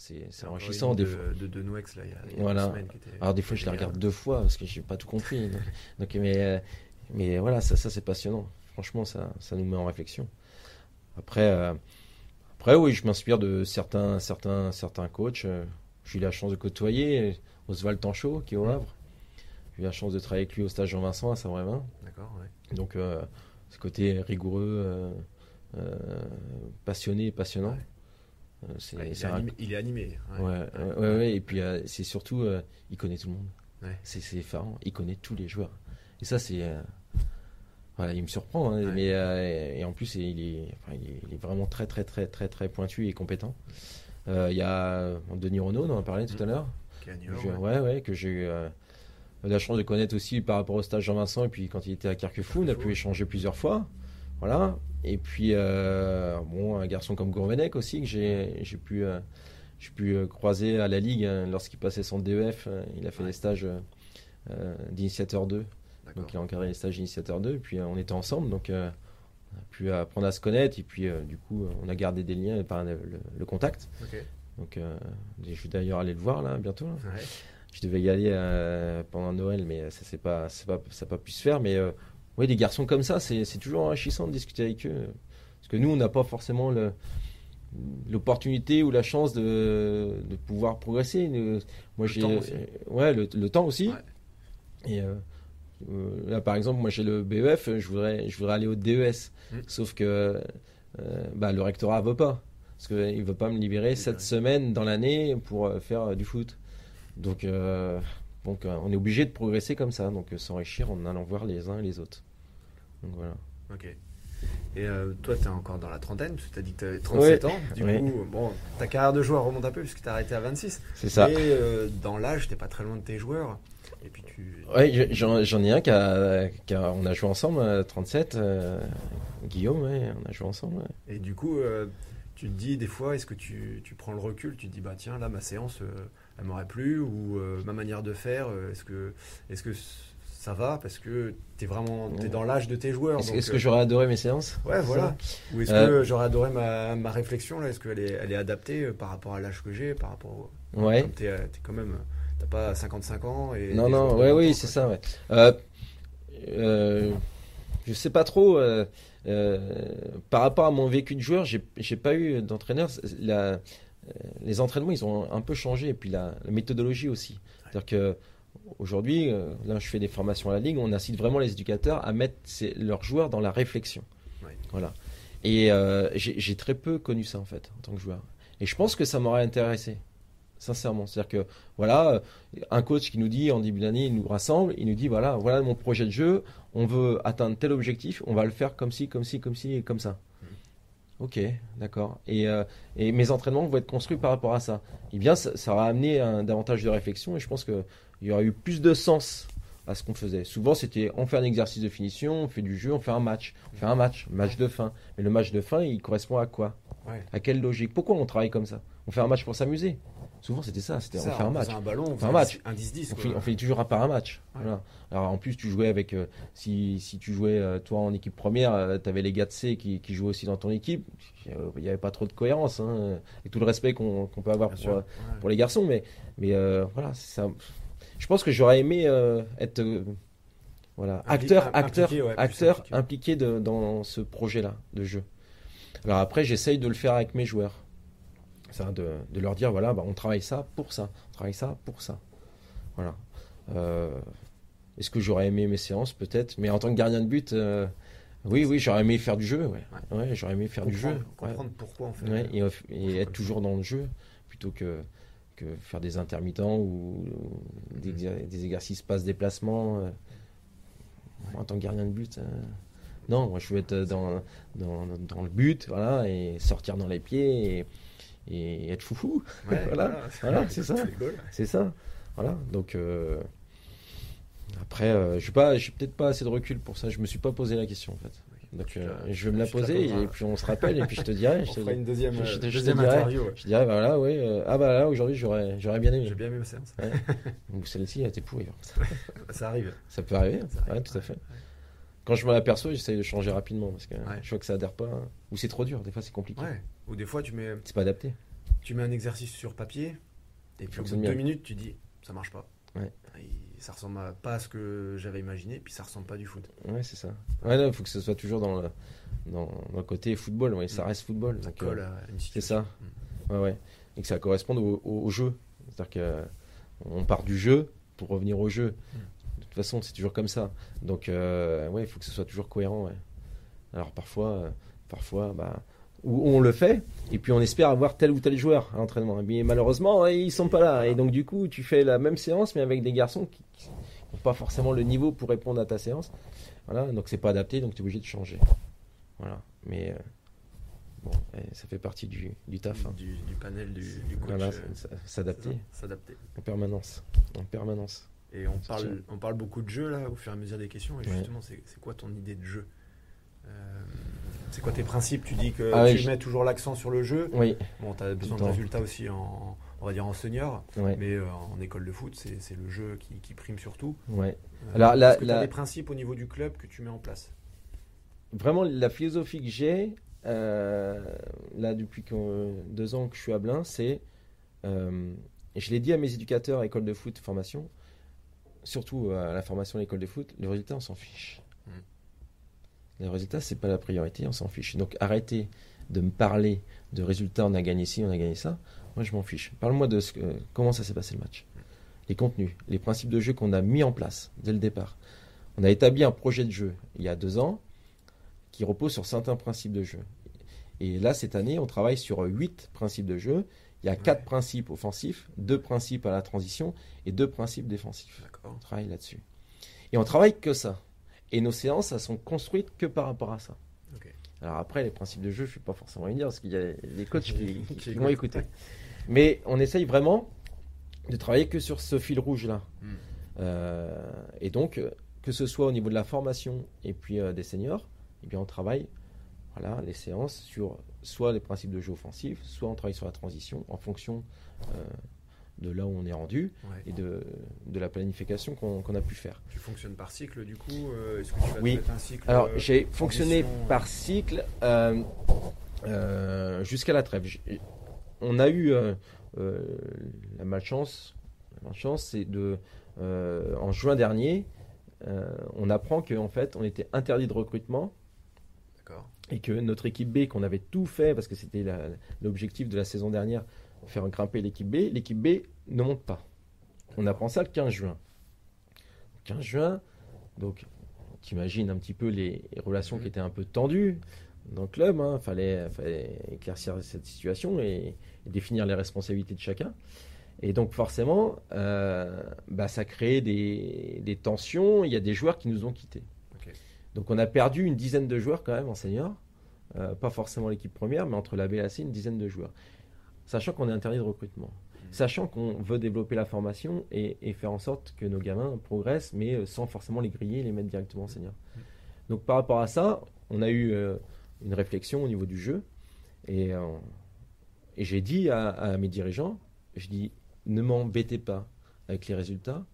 S2: c'est enrichissant
S3: des
S2: fois.
S3: De, de, là, il y a,
S2: voilà. Alors des fois, je les regarde deux fois parce que j'ai pas tout compris. donc, mais, euh, mais voilà, ça, ça c'est passionnant. Franchement, ça, ça nous met en réflexion. Après, euh, après oui, je m'inspire de certains, certains, certains coachs. Euh, j'ai eu la chance de côtoyer Oswald Tanchot, qui est au. Havre. J'ai eu la chance de travailler avec lui au stage Jean-Vincent à Saint-Brévin.
S3: D'accord,
S2: ouais. Donc, ce côté rigoureux, passionné et passionnant.
S3: Euh, il, est animé,
S2: Ouais, ouais, et puis euh, c'est surtout, euh, il connaît tout le monde. C'est effarant, il connaît tous les joueurs. Et ça, c'est. Voilà, il me surprend, hein, mais et en plus, il est, il est, vraiment très, très, très, très, très pointu et compétent. Il y a Denis Renault, on en parlait tout à l'heure. Ouais, ouais, que j'ai eu la chance de connaître aussi par rapport au stage Jean-Vincent, et puis quand il était à Carquefou, on a pu échanger plusieurs fois. Voilà. Et puis, euh, bon, un garçon comme Gourvenec aussi, que j'ai pu, euh, pu euh, croiser à la Ligue hein, lorsqu'il passait son DEF. il a fait des stages d'initiateur 2. Donc, il a encadré les stages d'initiateur 2. Et puis, on était ensemble. Donc, on a pu apprendre à se connaître. Et puis, du coup, on a gardé des liens par le, contact. Donc, je vais d'ailleurs aller le voir là bientôt. Je devais y aller pendant Noël, mais ça n'a pas, pas, pas pu se faire. Mais oui, des garçons comme ça, c'est toujours enrichissant de discuter avec eux. Parce que nous, on n'a pas forcément l'opportunité ou la chance de, pouvoir progresser.
S3: Moi, j'ai
S2: ouais, le, temps aussi. Et euh, euh, là, par exemple, moi, j'ai le BEF, je voudrais, je voudrais aller au DES. Mmh. Sauf que euh, bah, le rectorat ne veut pas. Parce qu'il ne veut pas me libérer cette semaine dans l'année pour faire du foot. Donc, donc on est obligé de progresser comme ça, donc s'enrichir en allant voir les uns et les autres. Donc voilà.
S3: Ok. Et euh, toi, tu es encore dans la trentaine, tu as dit que tu avais 37 ans. Du coup, bon, ta carrière de joueur remonte un peu puisque tu as arrêté à 26.
S2: C'est ça.
S3: Et euh, dans l'âge, tu pas très loin de tes joueurs. Et puis tu...
S2: Oui, j'en ai un qui a, On a joué ensemble à 37. Euh, Guillaume, ouais, on a joué ensemble.
S3: Et du coup, tu te dis des fois, est-ce que tu, tu, prends le recul Tu te dis, bah tiens, là, ma séance, elle m'aurait plu Ou ma manière de faire, est-ce que. Est -ce que ça va? Parce que tu es vraiment es dans l'âge de tes joueurs.
S2: Est-ce que j'aurais adoré mes séances?
S3: Ouais, voilà. Ou est-ce que euh, j'aurais adoré ma, ma réflexion là? Est-ce qu'elle est, elle est adaptée euh, par rapport à l'âge que j'ai Par rapport
S2: au... Ouais.
S3: Tu es, quand même. Pas 55 ans et.
S2: Non, non, ouais, oui, c'est ça, ouais. Euh, euh, je sais pas trop. Euh, par rapport à mon vécu de joueur, j'ai pas eu d'entraîneur. les entraînements, ils ont un peu changé. Et puis la, la méthodologie aussi. C'est-à-dire que Aujourd'hui, euh, là, je fais des formations à la Ligue, on incite vraiment les éducateurs à mettre leurs joueurs dans la réflexion. Voilà. Et euh, j'ai très peu connu ça, en fait, en tant que joueur. Et je pense que ça m'aurait intéressé, sincèrement. C'est-à-dire que, voilà, euh, un coach qui nous dit, en début d'année, il nous rassemble, il nous dit, voilà, voilà mon projet de jeu, on veut atteindre tel objectif, on va le faire comme ci, comme ci, comme ci et comme ça. Mmh. Ok, d'accord. Et, et, mes entraînements vont être construits par rapport à ça. Eh bien, ça, ça aura amené un, davantage de réflexion et je pense que il y aurait eu plus de sens à ce qu'on faisait. Souvent, c'était on fait un exercice de finition, on fait du jeu, on fait un match. On fait un match, match de fin. Mais le match de fin, il correspond à quoi? À quelle logique? Pourquoi on travaille comme ça? On fait un match pour s'amuser. Souvent, c'était ça. C'était on fait un match.
S3: un ballon, on
S2: fait un match.
S3: un 10-10.
S2: On on fait toujours par un match.
S3: Ouais.
S2: Voilà. Alors en plus, tu jouais avec. euh, si, si tu jouais euh, toi en équipe première, tu avais les gars de C qui, qui jouaient aussi dans ton équipe. Il n'y avait pas trop de cohérence. hein, et tout le respect qu'on peut avoir pour,
S3: sûr.
S2: euh,
S3: Ouais.
S2: pour les garçons. Mais, mais euh, voilà, ça. Je pense que j'aurais aimé euh, être. euh, voilà, acteur, acteur,
S3: impliqué, ouais,
S2: acteur
S3: impliqué.
S2: impliqué de- dans ce projet-là de jeu. Alors après, j'essaye de le faire avec mes joueurs. Ça, de, de leur dire, voilà, bah, on travaille ça pour ça, on travaille ça pour ça. Voilà. Euh, Est-ce que j'aurais aimé mes séances Peut-être? Mais en tant que gardien de but, euh, oui, oui, j'aurais aimé faire du jeu. Ouais, ouais. j'aurais aimé faire du jeu.
S3: Comprendre,
S2: ouais.
S3: pourquoi on fait.
S2: Et, et être toujours dans le jeu plutôt que, que faire des intermittents ou, ou des, des exercices passe-déplacement. euh. En tant que gardien de but, non, moi je veux être dans, dans, dans le but voilà, et sortir dans les pieds et, et être foufou.
S3: Ouais,
S2: Voilà, voilà, c'est ça. C'est ça. Voilà. Donc euh, après, euh, je n'ai peut-être pas assez de recul pour ça. Je me suis pas posé la question en fait. Donc euh, je vais me la
S3: te
S2: poser et puis on se rappelle et puis je te dirai.
S3: On
S2: Je te,
S3: fera une deuxième,
S2: je- je-
S3: euh,
S2: je te
S3: deuxième
S2: dirai.
S3: interview. ouais.
S2: je dirais, bah voilà, oui. euh, ah bah là, aujourd'hui, j'aurais, j'aurais bien aimé.
S3: J'ai bien aimé ma séance.
S2: Ouais. Ou celle-ci, elle était pourrie.
S3: Ça arrive.
S2: Ça peut arriver.
S3: Ça arrive,
S2: ouais, tout à fait. Quand je m'en aperçois, j'essaye de changer rapidement parce que
S3: Ouais.
S2: je vois que ça adhère pas. Ou c'est trop dur. Des fois, c'est compliqué.
S3: Ouais. Ou des fois, tu mets,
S2: C'est pas adapté.
S3: tu mets un exercice sur papier et puis au bout de deux minutes, tu dis ça marche pas.
S2: Ouais.
S3: Ça ressemble à- pas à ce que j'avais imaginé, puis ça ressemble pas du foot.
S2: Ouais, c'est ça. Ouais, non, il faut que ce soit toujours dans le, dans, dans le côté football. Ouais, ça
S3: Mm.
S2: reste football.
S3: Ça colle
S2: euh,
S3: à une
S2: c'est ça. Ouais, ouais. Et que ça corresponde au, au- au jeu. C'est-à-dire que on part du jeu pour revenir au jeu. De toute façon, c'est toujours comme ça. Donc, euh, ouais, il faut que ce soit toujours cohérent. ouais. Alors parfois, euh, parfois, bah, où on le fait, et puis on espère avoir tel ou tel joueur à l'entraînement. Mais malheureusement, ils sont pas là. Et donc, du coup, tu fais la même séance, mais avec des garçons qui n'ont pas forcément le niveau pour répondre à ta séance. Voilà, donc c'est pas adapté, donc tu es obligé de changer. Voilà. Mais euh, bon, eh, ça fait partie du, du taf. hein.
S3: Du, du panel du, du coach.
S2: Voilà, s'adapter
S3: S'adapter.
S2: en permanence. En permanence.
S3: Et on parle,
S2: sûr.
S3: on parle beaucoup de jeu là au fur et à mesure des questions. Et justement, c'est c'est quoi ton idée de jeu? Euh, C'est quoi tes principes? Tu dis que
S2: Ah
S3: tu mets toujours l'accent sur le jeu.
S2: Oui,
S3: Bon, tu as besoin de résultats aussi en, on va dire en senior,
S2: ouais,
S3: mais euh, en école de foot, c'est le jeu qui, qui prime surtout.
S2: ouais.
S3: Euh,
S2: Alors, la-
S3: que tu as
S2: la-
S3: des principes au niveau du club que tu mets en place?
S2: Vraiment, la philosophie que j'ai, là, depuis que- deux ans que je suis à Blain, c'est. et je l'ai dit à mes éducateurs à l'école de foot formation, surtout à la formation à l'école de foot, le résultat, on s'en fiche.
S3: Mm.
S2: Le résultat, c'est pas la priorité, on s'en fiche. Donc arrêtez de me parler de résultats, on a gagné ci, on a gagné ça. Moi, je m'en fiche. Parle-moi de ce comment ça s'est passé le match. Les contenus, les principes de jeu qu'on a mis en place dès le départ. On a établi un projet de jeu il y a deux ans qui repose sur certains principes de jeu. Et là, cette année, on travaille sur huit principes de jeu. Il y a quatre principes offensifs, deux principes à la transition et deux principes défensifs.
S3: D'accord.
S2: On travaille là-dessus. Et on travaille que ça. Et nos séances, elles sont construites que par rapport à ça. Alors après, les principes de jeu, je ne vais pas forcément dire parce qu'il y a les coachs qui,
S3: Qui
S2: qui vont écouter. Mais on essaye vraiment de travailler que sur ce fil rouge-là.
S3: Hmm.
S2: Euh, et donc, euh, que ce soit au niveau de la formation et puis euh, des seniors, eh bien, on travaille voilà, les séances sur soit les principes de jeu offensif, soit on travaille sur la transition en fonction euh, de là où on est rendu
S3: Ouais.
S2: et de, de la planification qu'on a pu faire.
S3: Tu fonctionnes par cycle du coup euh, Est-ce que tu vas te
S2: Oui.
S3: mettre un cycle
S2: Alors,
S3: euh,
S2: j'ai fonctionné par cycle jusqu'à la trêve. On a eu la malchance, la malchance, c'est de en juin dernier, on apprend qu'en fait, on était interdit de recrutement. Et que notre équipe B, qu'on avait tout fait parce que c'était l'objectif de la saison dernière, faire grimper l'équipe B, l'équipe B ne monte pas. On apprend ça le 15 juin. 15 juin, donc t'imagines un petit peu les relations qui étaient un peu tendues dans le club. Il fallait, fallait éclaircir cette situation et, et définir les responsabilités de chacun. Et donc forcément, euh, bah, ça des, des tensions. Il y a des joueurs qui nous ont quittés. Donc on a perdu une dizaine de joueurs quand même en senior. Euh, pas forcément l'équipe première, mais entre la B et la C, une dizaine de joueurs. Sachant qu'on est interdit de recrutement. Sachant qu'on veut développer la formation et, et faire en sorte que nos gamins progressent, mais euh, sans forcément les griller et les mettre directement en senior. Donc par rapport à ça, on a eu euh, une réflexion au niveau du jeu. Et, euh, et j'ai dit à, à mes dirigeants, je dis, ne m'embêtez pas avec les résultats.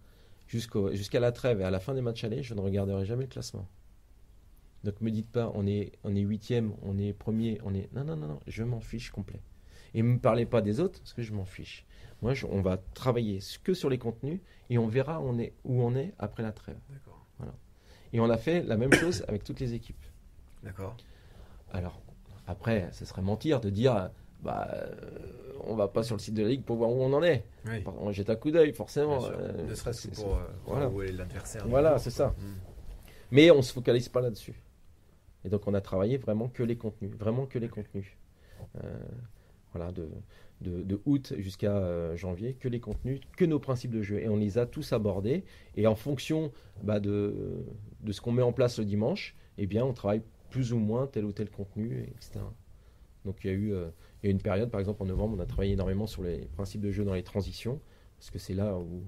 S2: Jusqu'à la trêve et à la fin des matchs allés, je ne regarderai jamais le classement. Donc me dites pas, on est, on est huitième, on est premier, on est... Non, non, non, non, je m'en fiche complet. Et ne me parlez pas des autres, parce que je m'en fiche. Moi, on va travailler que sur les contenus et on verra on est, où on est après la trêve. D'accord. Voilà. Et on a fait la même chose avec toutes les équipes.
S3: D'accord.
S2: Alors, après, ce serait mentir de dire, bah, on va pas sur le site de la Ligue pour voir où on en est. On jette un coup d'œil, forcément.
S3: Euh, ne serait-ce que pour euh, voir où est l'adversaire.
S2: Voilà, c'est ça. Hmm. Mais on se focalise pas là-dessus. Et donc, on a travaillé vraiment que les contenus, vraiment que les contenus. Euh, voilà, de, de, août jusqu'à janvier, que les contenus, que nos principes de jeu. Et on les a tous abordés. Et en fonction bah, de, de ce qu'on met en place le dimanche, eh bien, on travaille plus ou moins tel ou tel contenu, etc. Donc il y a eu euh, il y a une période, par exemple en novembre, on a travaillé énormément sur les principes de jeu dans les transitions, parce que c'est là où,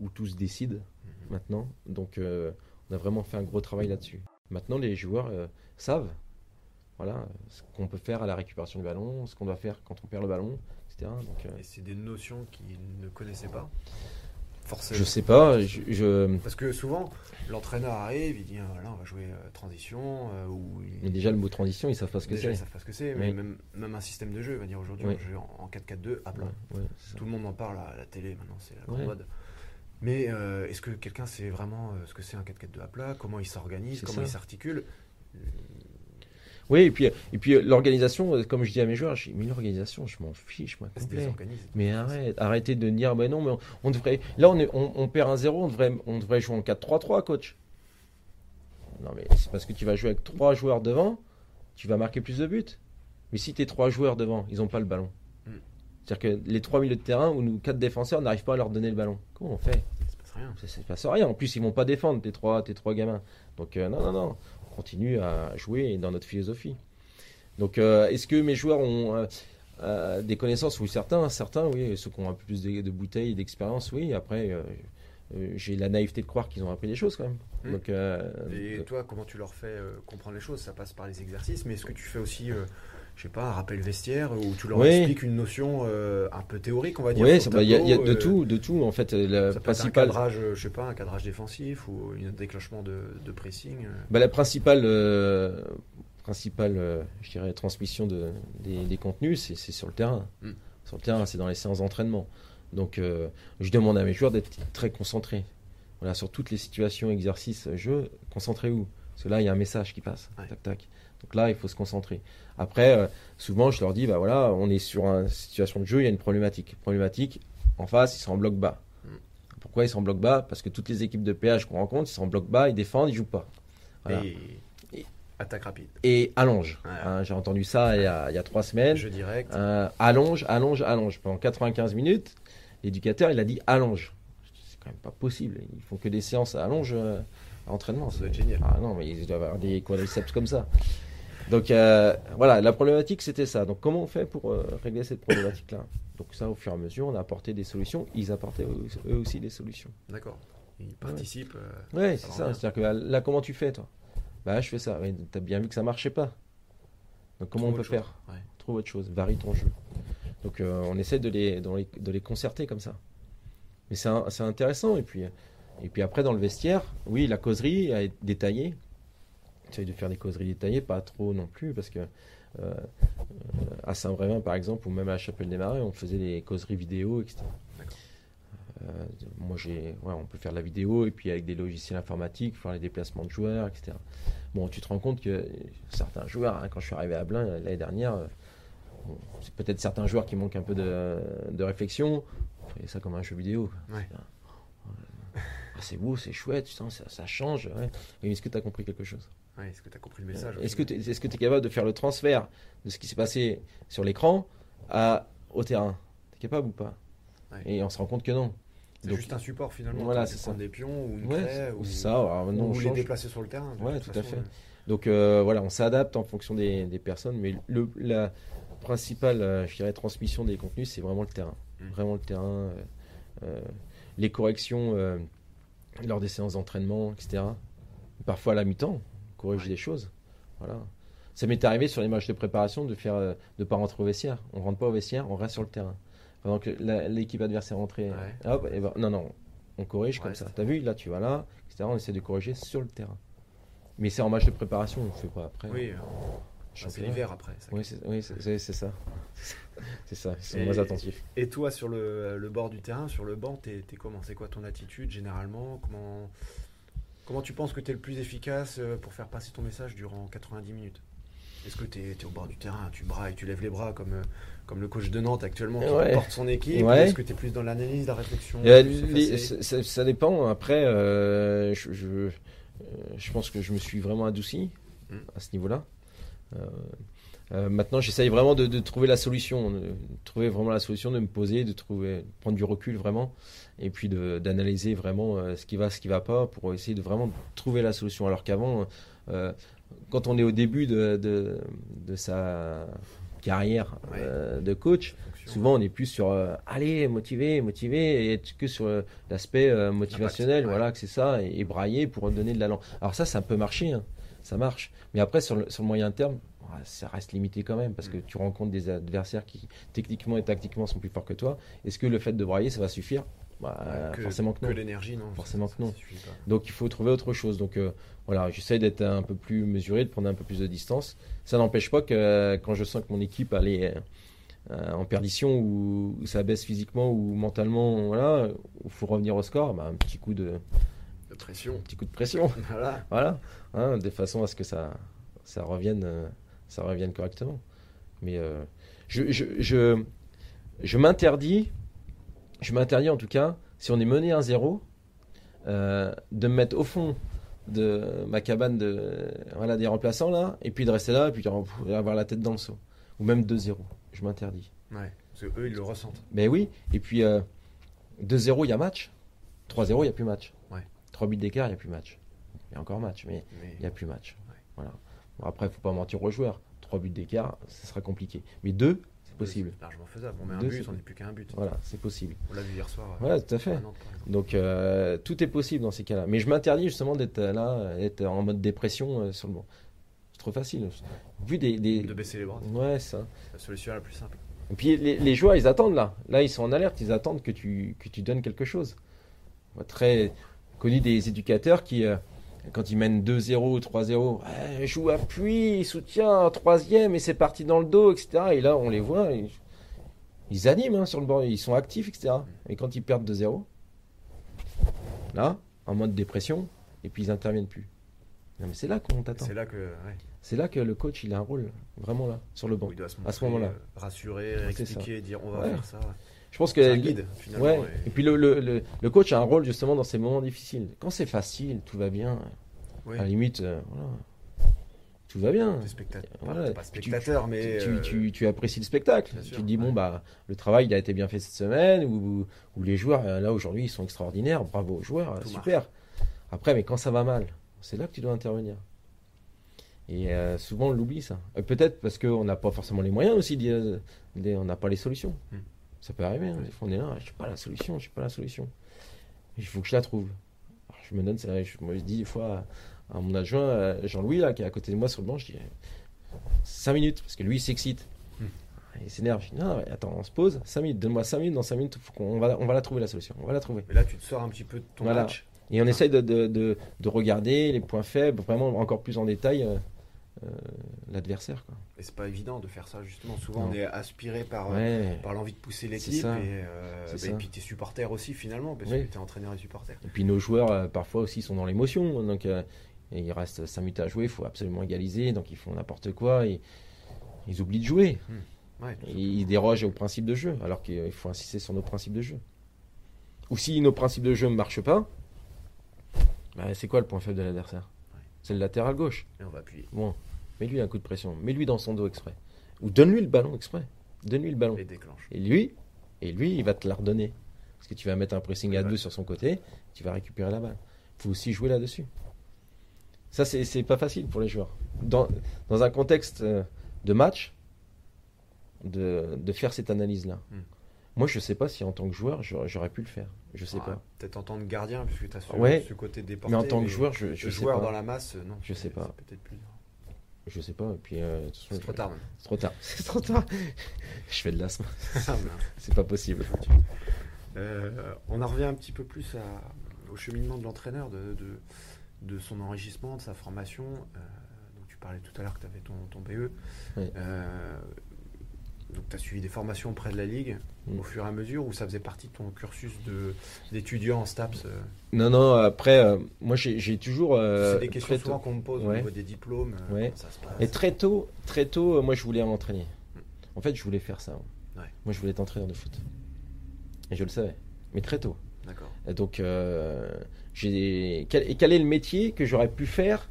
S2: où, tout se décide mhm. maintenant. Donc euh, on a vraiment fait un gros travail là-dessus. Maintenant, les joueurs euh, savent voilà, ce qu'on peut faire à la récupération du ballon, ce qu'on doit faire quand on perd le ballon, etc.
S3: Donc, Et c'est des notions qu'ils ne connaissaient pas
S2: je sais pas. Je,
S3: Parce que souvent, l'entraîneur arrive, il dit ah, voilà, on va jouer euh, transition. Euh, ou
S2: Mais déjà, le mot transition, ils savent pas ce que c'est.
S3: Ils savent pas ce que c'est. Mais même, même, un système de jeu, il va dire aujourd'hui, on joue en 4-4-2 à plat. Tout le monde en parle à la télé maintenant, c'est la grande mode. Mais euh, est-ce que quelqu'un sait vraiment ce que c'est un 4-4-2 à plat Comment il s'organise? Comment il s'articule?
S2: Oui, et puis, et puis l'organisation, euh, comme je dis à mes joueurs, j'ai mis l'organisation, je m'en fiche, moi. Mais arrête, arrêtez de dire, ben non, mais on, devrait. Là, on, est, on, perd un 0 on devrait, on devrait jouer en 4-3-3, coach. Non, mais c'est parce que tu vas jouer avec trois joueurs devant, tu vas marquer plus de buts. Mais si tes trois joueurs devant, ils n'ont pas le ballon. C'est-à-dire que les trois milieux de terrain ou nous quatre défenseurs n'arrivent pas à leur donner le ballon. Comment on fait Ça se passe rien. Ça se passe rien. En plus, ils vont pas défendre tes trois, tes trois gamins. Donc euh, non, non, non continue à jouer dans notre philosophie. Donc, euh, est-ce que mes joueurs ont euh, des connaissances? Oui, certains, certains, oui. Ceux qui ont un peu plus de, bouteilles, d'expérience, oui. Après, j'ai la naïveté de croire qu'ils ont appris des choses quand même.
S3: Mmh. Donc, Et toi, comment tu leur fais comprendre les choses? Ça passe par les exercices, mais est-ce que tu fais aussi je sais pas, un rappel vestiaire où tu leur expliques une notion euh, un peu théorique, on va dire.
S2: Oui, il y, a, de euh, tout, de tout en fait. Le
S3: ça principal... un cadrage, je sais pas, un cadrage défensif ou un déclenchement de, pressing. Euh.
S2: Bah, la principale, principale, je dirais, transmission de, des, contenus, c'est sur le terrain. Hmm. Sur le terrain, c'est dans les séances d'entraînement. Donc, je demande à mes joueurs d'être très concentrés. Voilà, sur toutes les situations, exercices, jeux, concentrez-vous. Parce que là, il y a un message qui passe. Tac, tac. Donc là, il faut se concentrer. Après, euh, souvent, je leur dis, bah voilà, on est sur une situation de jeu, il y a une problématique. Problématique, en face, ils sont en bloc bas. Pourquoi ils sont en bloc bas? Parce que toutes les équipes de péage qu'on rencontre, ils sont en bloc bas, ils défendent, ils jouent pas.
S3: Et, attaque rapide.
S2: Et allonge. Hein, j'ai entendu ça il y, a, trois semaines.
S3: Jeu direct.
S2: Euh, allonge, allonge, allonge. Pendant 95 minutes, l'éducateur, il a dit allonge. C'est quand même pas possible. Ils font que des séances à allonge euh, à entraînement.
S3: Ça doit être génial.
S2: Ah non, mais ils doivent avoir des quadriceps comme ça. Donc euh, voilà, la problématique c'était ça. Donc comment on fait pour euh, régler cette problématique-là? Donc ça, au fur et à mesure, on a apporté des solutions. Ils apportaient eux, aussi des solutions.
S3: D'accord. Ils participent.
S2: Oui, euh, c'est ça. C'est-à-dire que là, comment tu fais toi? Bah, je fais ça. tu as bien vu que ça marchait pas. Donc comment on peut faire? Trouve autre chose. Varie ton jeu. Donc on essaie de les, de les, concerter comme ça. Mais c'est intéressant. Et puis, et puis après, dans le vestiaire, oui, la causerie a été détaillée J'essaye de faire des causeries détaillées, pas trop non plus, parce que euh, à Saint-Brévin, par exemple, ou même à la Chapelle des Marais, on faisait des causeries vidéo, etc. Euh, moi, j'ai, ouais, on peut faire de la vidéo et puis avec des logiciels informatiques, faire les déplacements de joueurs, etc. Bon, tu te rends compte que certains joueurs, hein, quand je suis arrivé à Blain l'année dernière, euh, c'est peut-être certains joueurs qui manquent un peu de, de réflexion. On ça comme un jeu vidéo. Ah, c'est beau, c'est chouette, ça, ça change. Est-ce que tu as compris quelque chose?
S3: Est-ce que tu as compris le message
S2: Est-ce que tu es, capable de faire le transfert de ce qui s'est passé sur l'écran au terrain? Tu es capable ou pas? Et on se rend compte que non.
S3: C'est juste un support finalement.
S2: Voilà, c'est ça.
S3: Des pions ou une craie, ou,
S2: ça.
S3: ou les déplacer sur le terrain.
S2: Ouais, tout à fait. Donc euh, voilà, on s'adapte en fonction des, personnes, mais le, la principale, euh, je dirais, transmission des contenus, c'est vraiment le terrain. Mmh. Vraiment le terrain. Euh, les corrections lors des séances d'entraînement, etc. Parfois à la mi-temps, corriger des choses. Voilà. Ça m'est arrivé sur les matchs de préparation de faire, euh, de pas rentrer au vestiaire. On rentre pas au vestiaire, on reste sur le terrain. pendant que l'équipe adversaire rentrait. Hop, et ben, non, non, on corrige comme ça. T'as vu, là, tu vas là, etc. On essaie de corriger sur le terrain. Mais c'est en match de préparation, on ne fait pas après.
S3: Oui, c'est l'hiver après.
S2: Oui, c'est ça. c'est ça, ils sont moins attentifs.
S3: Et toi, sur le, bord du terrain, sur le banc, t'es es comment? C'est quoi ton attitude généralement? Comment, comment tu penses que tu es le plus efficace euh, pour faire passer ton message durant 90 minutes? Est-ce que tu es, au bord du terrain, tu brailles, tu lèves les bras comme, euh, comme le coach de Nantes actuellement qui porte son équipe? Est-ce que tu es plus dans l'analyse, la réflexion?
S2: Ça, dépend. Après, euh, je, je, pense que je me suis vraiment adouci hmm. à ce niveau-là. Euh, maintenant, j'essaye vraiment de, trouver la solution, de trouver vraiment la solution, de me poser, de trouver, prendre du recul vraiment, et puis d'analyser vraiment euh, ce qui va, ce qui va pas, pour essayer de vraiment trouver la solution. Alors qu'avant, euh, quand on est au début de, de, sa carrière de coach, souvent on est plus sur aller motiver, motiver, et être que sur l'aspect motivationnel, voilà, que c'est ça, et, brailler pour donner de l'allant. Alors ça, ça peut marcher, hein, ça marche. Mais après, sur le, sur le moyen terme, ça reste limité quand même parce que tu rencontres des adversaires qui techniquement et tactiquement sont plus forts que toi. Est-ce que le fait de brailler ça va suffire?
S3: Bah, Forcément que non. Que l'énergie, non.
S2: Forcément que non. Donc il faut trouver autre chose. Donc euh, voilà, j'essaie d'être un peu plus mesuré, de prendre un peu plus de distance. Ça n'empêche pas que euh, quand je sens que mon équipe allait euh, en perdition ou, ça baisse physiquement ou mentalement, voilà, il faut revenir au score. Bah, un petit coup de,
S3: pression.
S2: Un petit coup de pression. voilà. voilà. Hein, de façon à ce que ça, ça revienne ça revienne correctement. Mais euh, je, je, je, m'interdis, je m'interdis en tout cas, si on est mené 1-0, euh, de me mettre au fond de ma cabane de voilà des remplaçants là et puis de rester là et puis avoir la tête dans le seau ou même 2-0 je m'interdis
S3: ouais parce que eux ils le ressentent
S2: mais oui et puis 2-0 euh, il y a match 3-0 il n'y a plus match
S3: ouais.
S2: 3 buts d'écart il n'y a plus match il y a encore match mais il n'y a plus match voilà après, il ne faut pas mentir aux joueurs. Trois buts d'écart, ce sera compliqué. Mais deux, c'est possible.
S3: C'est largement faisable. On met un but, on n'est plus qu'un but.
S2: Voilà, c'est possible.
S3: On l'a vu hier soir.
S2: Voilà, tout à fait. Donc, euh, tout est possible dans ces cas-là. Mais je m'interdis justement d'être là, d'être en mode dépression euh, sur le banc. C'est trop facile.
S3: Vu des, De baisser les bras.
S2: Ouais, ça.
S3: La solution la plus simple.
S2: Et puis les, joueurs, ils attendent là. Là, ils sont en alerte. Ils attendent que tu, que tu donnes quelque chose. Très connu des éducateurs qui. Euh, quand ils mènent 2-0, 3-0, joue appui, soutien, troisième, et c'est parti dans le dos, etc. Et là, on les voit, ils, animent hein, sur le bord, ils sont actifs, etc. Et quand ils perdent 2-0, là, en mode dépression, et puis ils n'interviennent plus. Mais c'est là qu'on t'attend.
S3: C'est là que,
S2: c'est là que le coach il a un rôle vraiment là sur le banc. à ce moment-là, euh,
S3: rassurer, expliquer, dire on va faire ça.
S2: Je pense que
S3: un guide finalement.
S2: Ouais. Et... puis le, le, le, coach a un rôle justement dans ces moments difficiles. Quand c'est facile, tout va bien. À la limite, euh, voilà. tout va bien.
S3: Spectateur, pas spectateur,
S2: tu,
S3: mais
S2: tu, tu, tu, apprécies le spectacle. tu te dis bon bah le travail il a été bien fait cette semaine ou, ou les joueurs euh, là aujourd'hui ils sont extraordinaires. Bravo aux joueurs, super. Après mais quand ça va mal, c'est là que tu dois intervenir. Et euh, souvent on l'oublie ça. Peut-être parce qu'on n'a pas forcément les moyens aussi, on n'a pas les solutions. Hmm. Ça peut arriver. Hein. on est là, je n'ai pas la solution, je n'ai pas la solution. Il faut que je la trouve. je me donne, je me dis des fois à mon adjoint euh, Jean-Louis là qui est à côté de moi sur le banc, je dis 5 minutes parce que lui il s'excite. Hmm. Il s'énerve. Je dis non, attends, on se pose 5 minutes, donne-moi 5 minutes, dans 5 minutes, faut qu'on va, on va la trouver la solution. On va la trouver.
S3: Mais là tu te sors un petit peu de ton match.
S2: Et on essaye de, de, de, regarder les points faibles, vraiment encore plus en détail. Euh, euh, l'adversaire.
S3: Et c'est pas évident de faire ça justement. Souvent on est aspiré par, euh, par l'envie de pousser l'équipe et, euh, bah, et, puis tes supporters aussi finalement parce que tu es entraîneur et supporter.
S2: Et puis nos joueurs parfois aussi sont dans l'émotion. Donc il reste 5 minutes à jouer, il faut absolument égaliser. Donc ils font n'importe quoi. Et, ils oublient de jouer. Hmm. ils dérogent au principe de jeu alors qu'il faut insister sur nos principes de jeu. Ou si nos principes de jeu ne marchent pas, bah, c'est quoi le point faible de l'adversaire C'est le latéral gauche.
S3: Et on va appuyer.
S2: Bon, Mets-lui un coup de pression. Mets-lui dans son dos exprès. Ou donne-lui le ballon exprès. Donne-lui le ballon.
S3: Et déclenche.
S2: Et lui, et lui, il va te la redonner. Parce que tu vas mettre un pressing à deux sur son côté, tu vas récupérer la balle. Il faut aussi jouer là-dessus. Ça, c'est pas facile pour les joueurs. Dans, dans un contexte euh, de match, de, de faire cette analyse-là. Hmm. Moi, je sais pas si en tant que joueur, j'aurais pu le faire. Je sais pas.
S3: Peut-être en tant que gardien, puisque tu as ce,
S2: ouais,
S3: ce côté déporté.
S2: Mais en tant que joueur, je, je
S3: sais joueur dans la masse, non.
S2: Je sais pas.
S3: Peut-être plus.
S2: Je sais pas. Et puis,
S3: c'est trop tard.
S2: C'est trop tard. C'est trop tard. je fais de l'asthme. Ah, c'est pas possible.
S3: on en revient un petit peu plus au cheminement de l'entraîneur, de, de, son enrichissement, de sa formation. donc tu parlais tout à l'heure que tu avais ton, ton BE. Oui. Donc, tu as suivi des formations auprès de la Ligue mm. au fur et à mesure ou ça faisait partie de ton cursus d'étudiant en STAPS euh
S2: Non, non, après, euh, moi j'ai toujours.
S3: Euh, c'est des questions souvent qu'on me pose au niveau des diplômes.
S2: Ouais. Ça se passe et très tôt, très tôt, moi je voulais m'entraîner. En fait, je voulais faire ça. Moi je voulais être entraîneur de foot. Et je le savais. Mais très tôt.
S3: D'accord.
S2: Donc, j'ai. Quel est le métier que j'aurais pu faire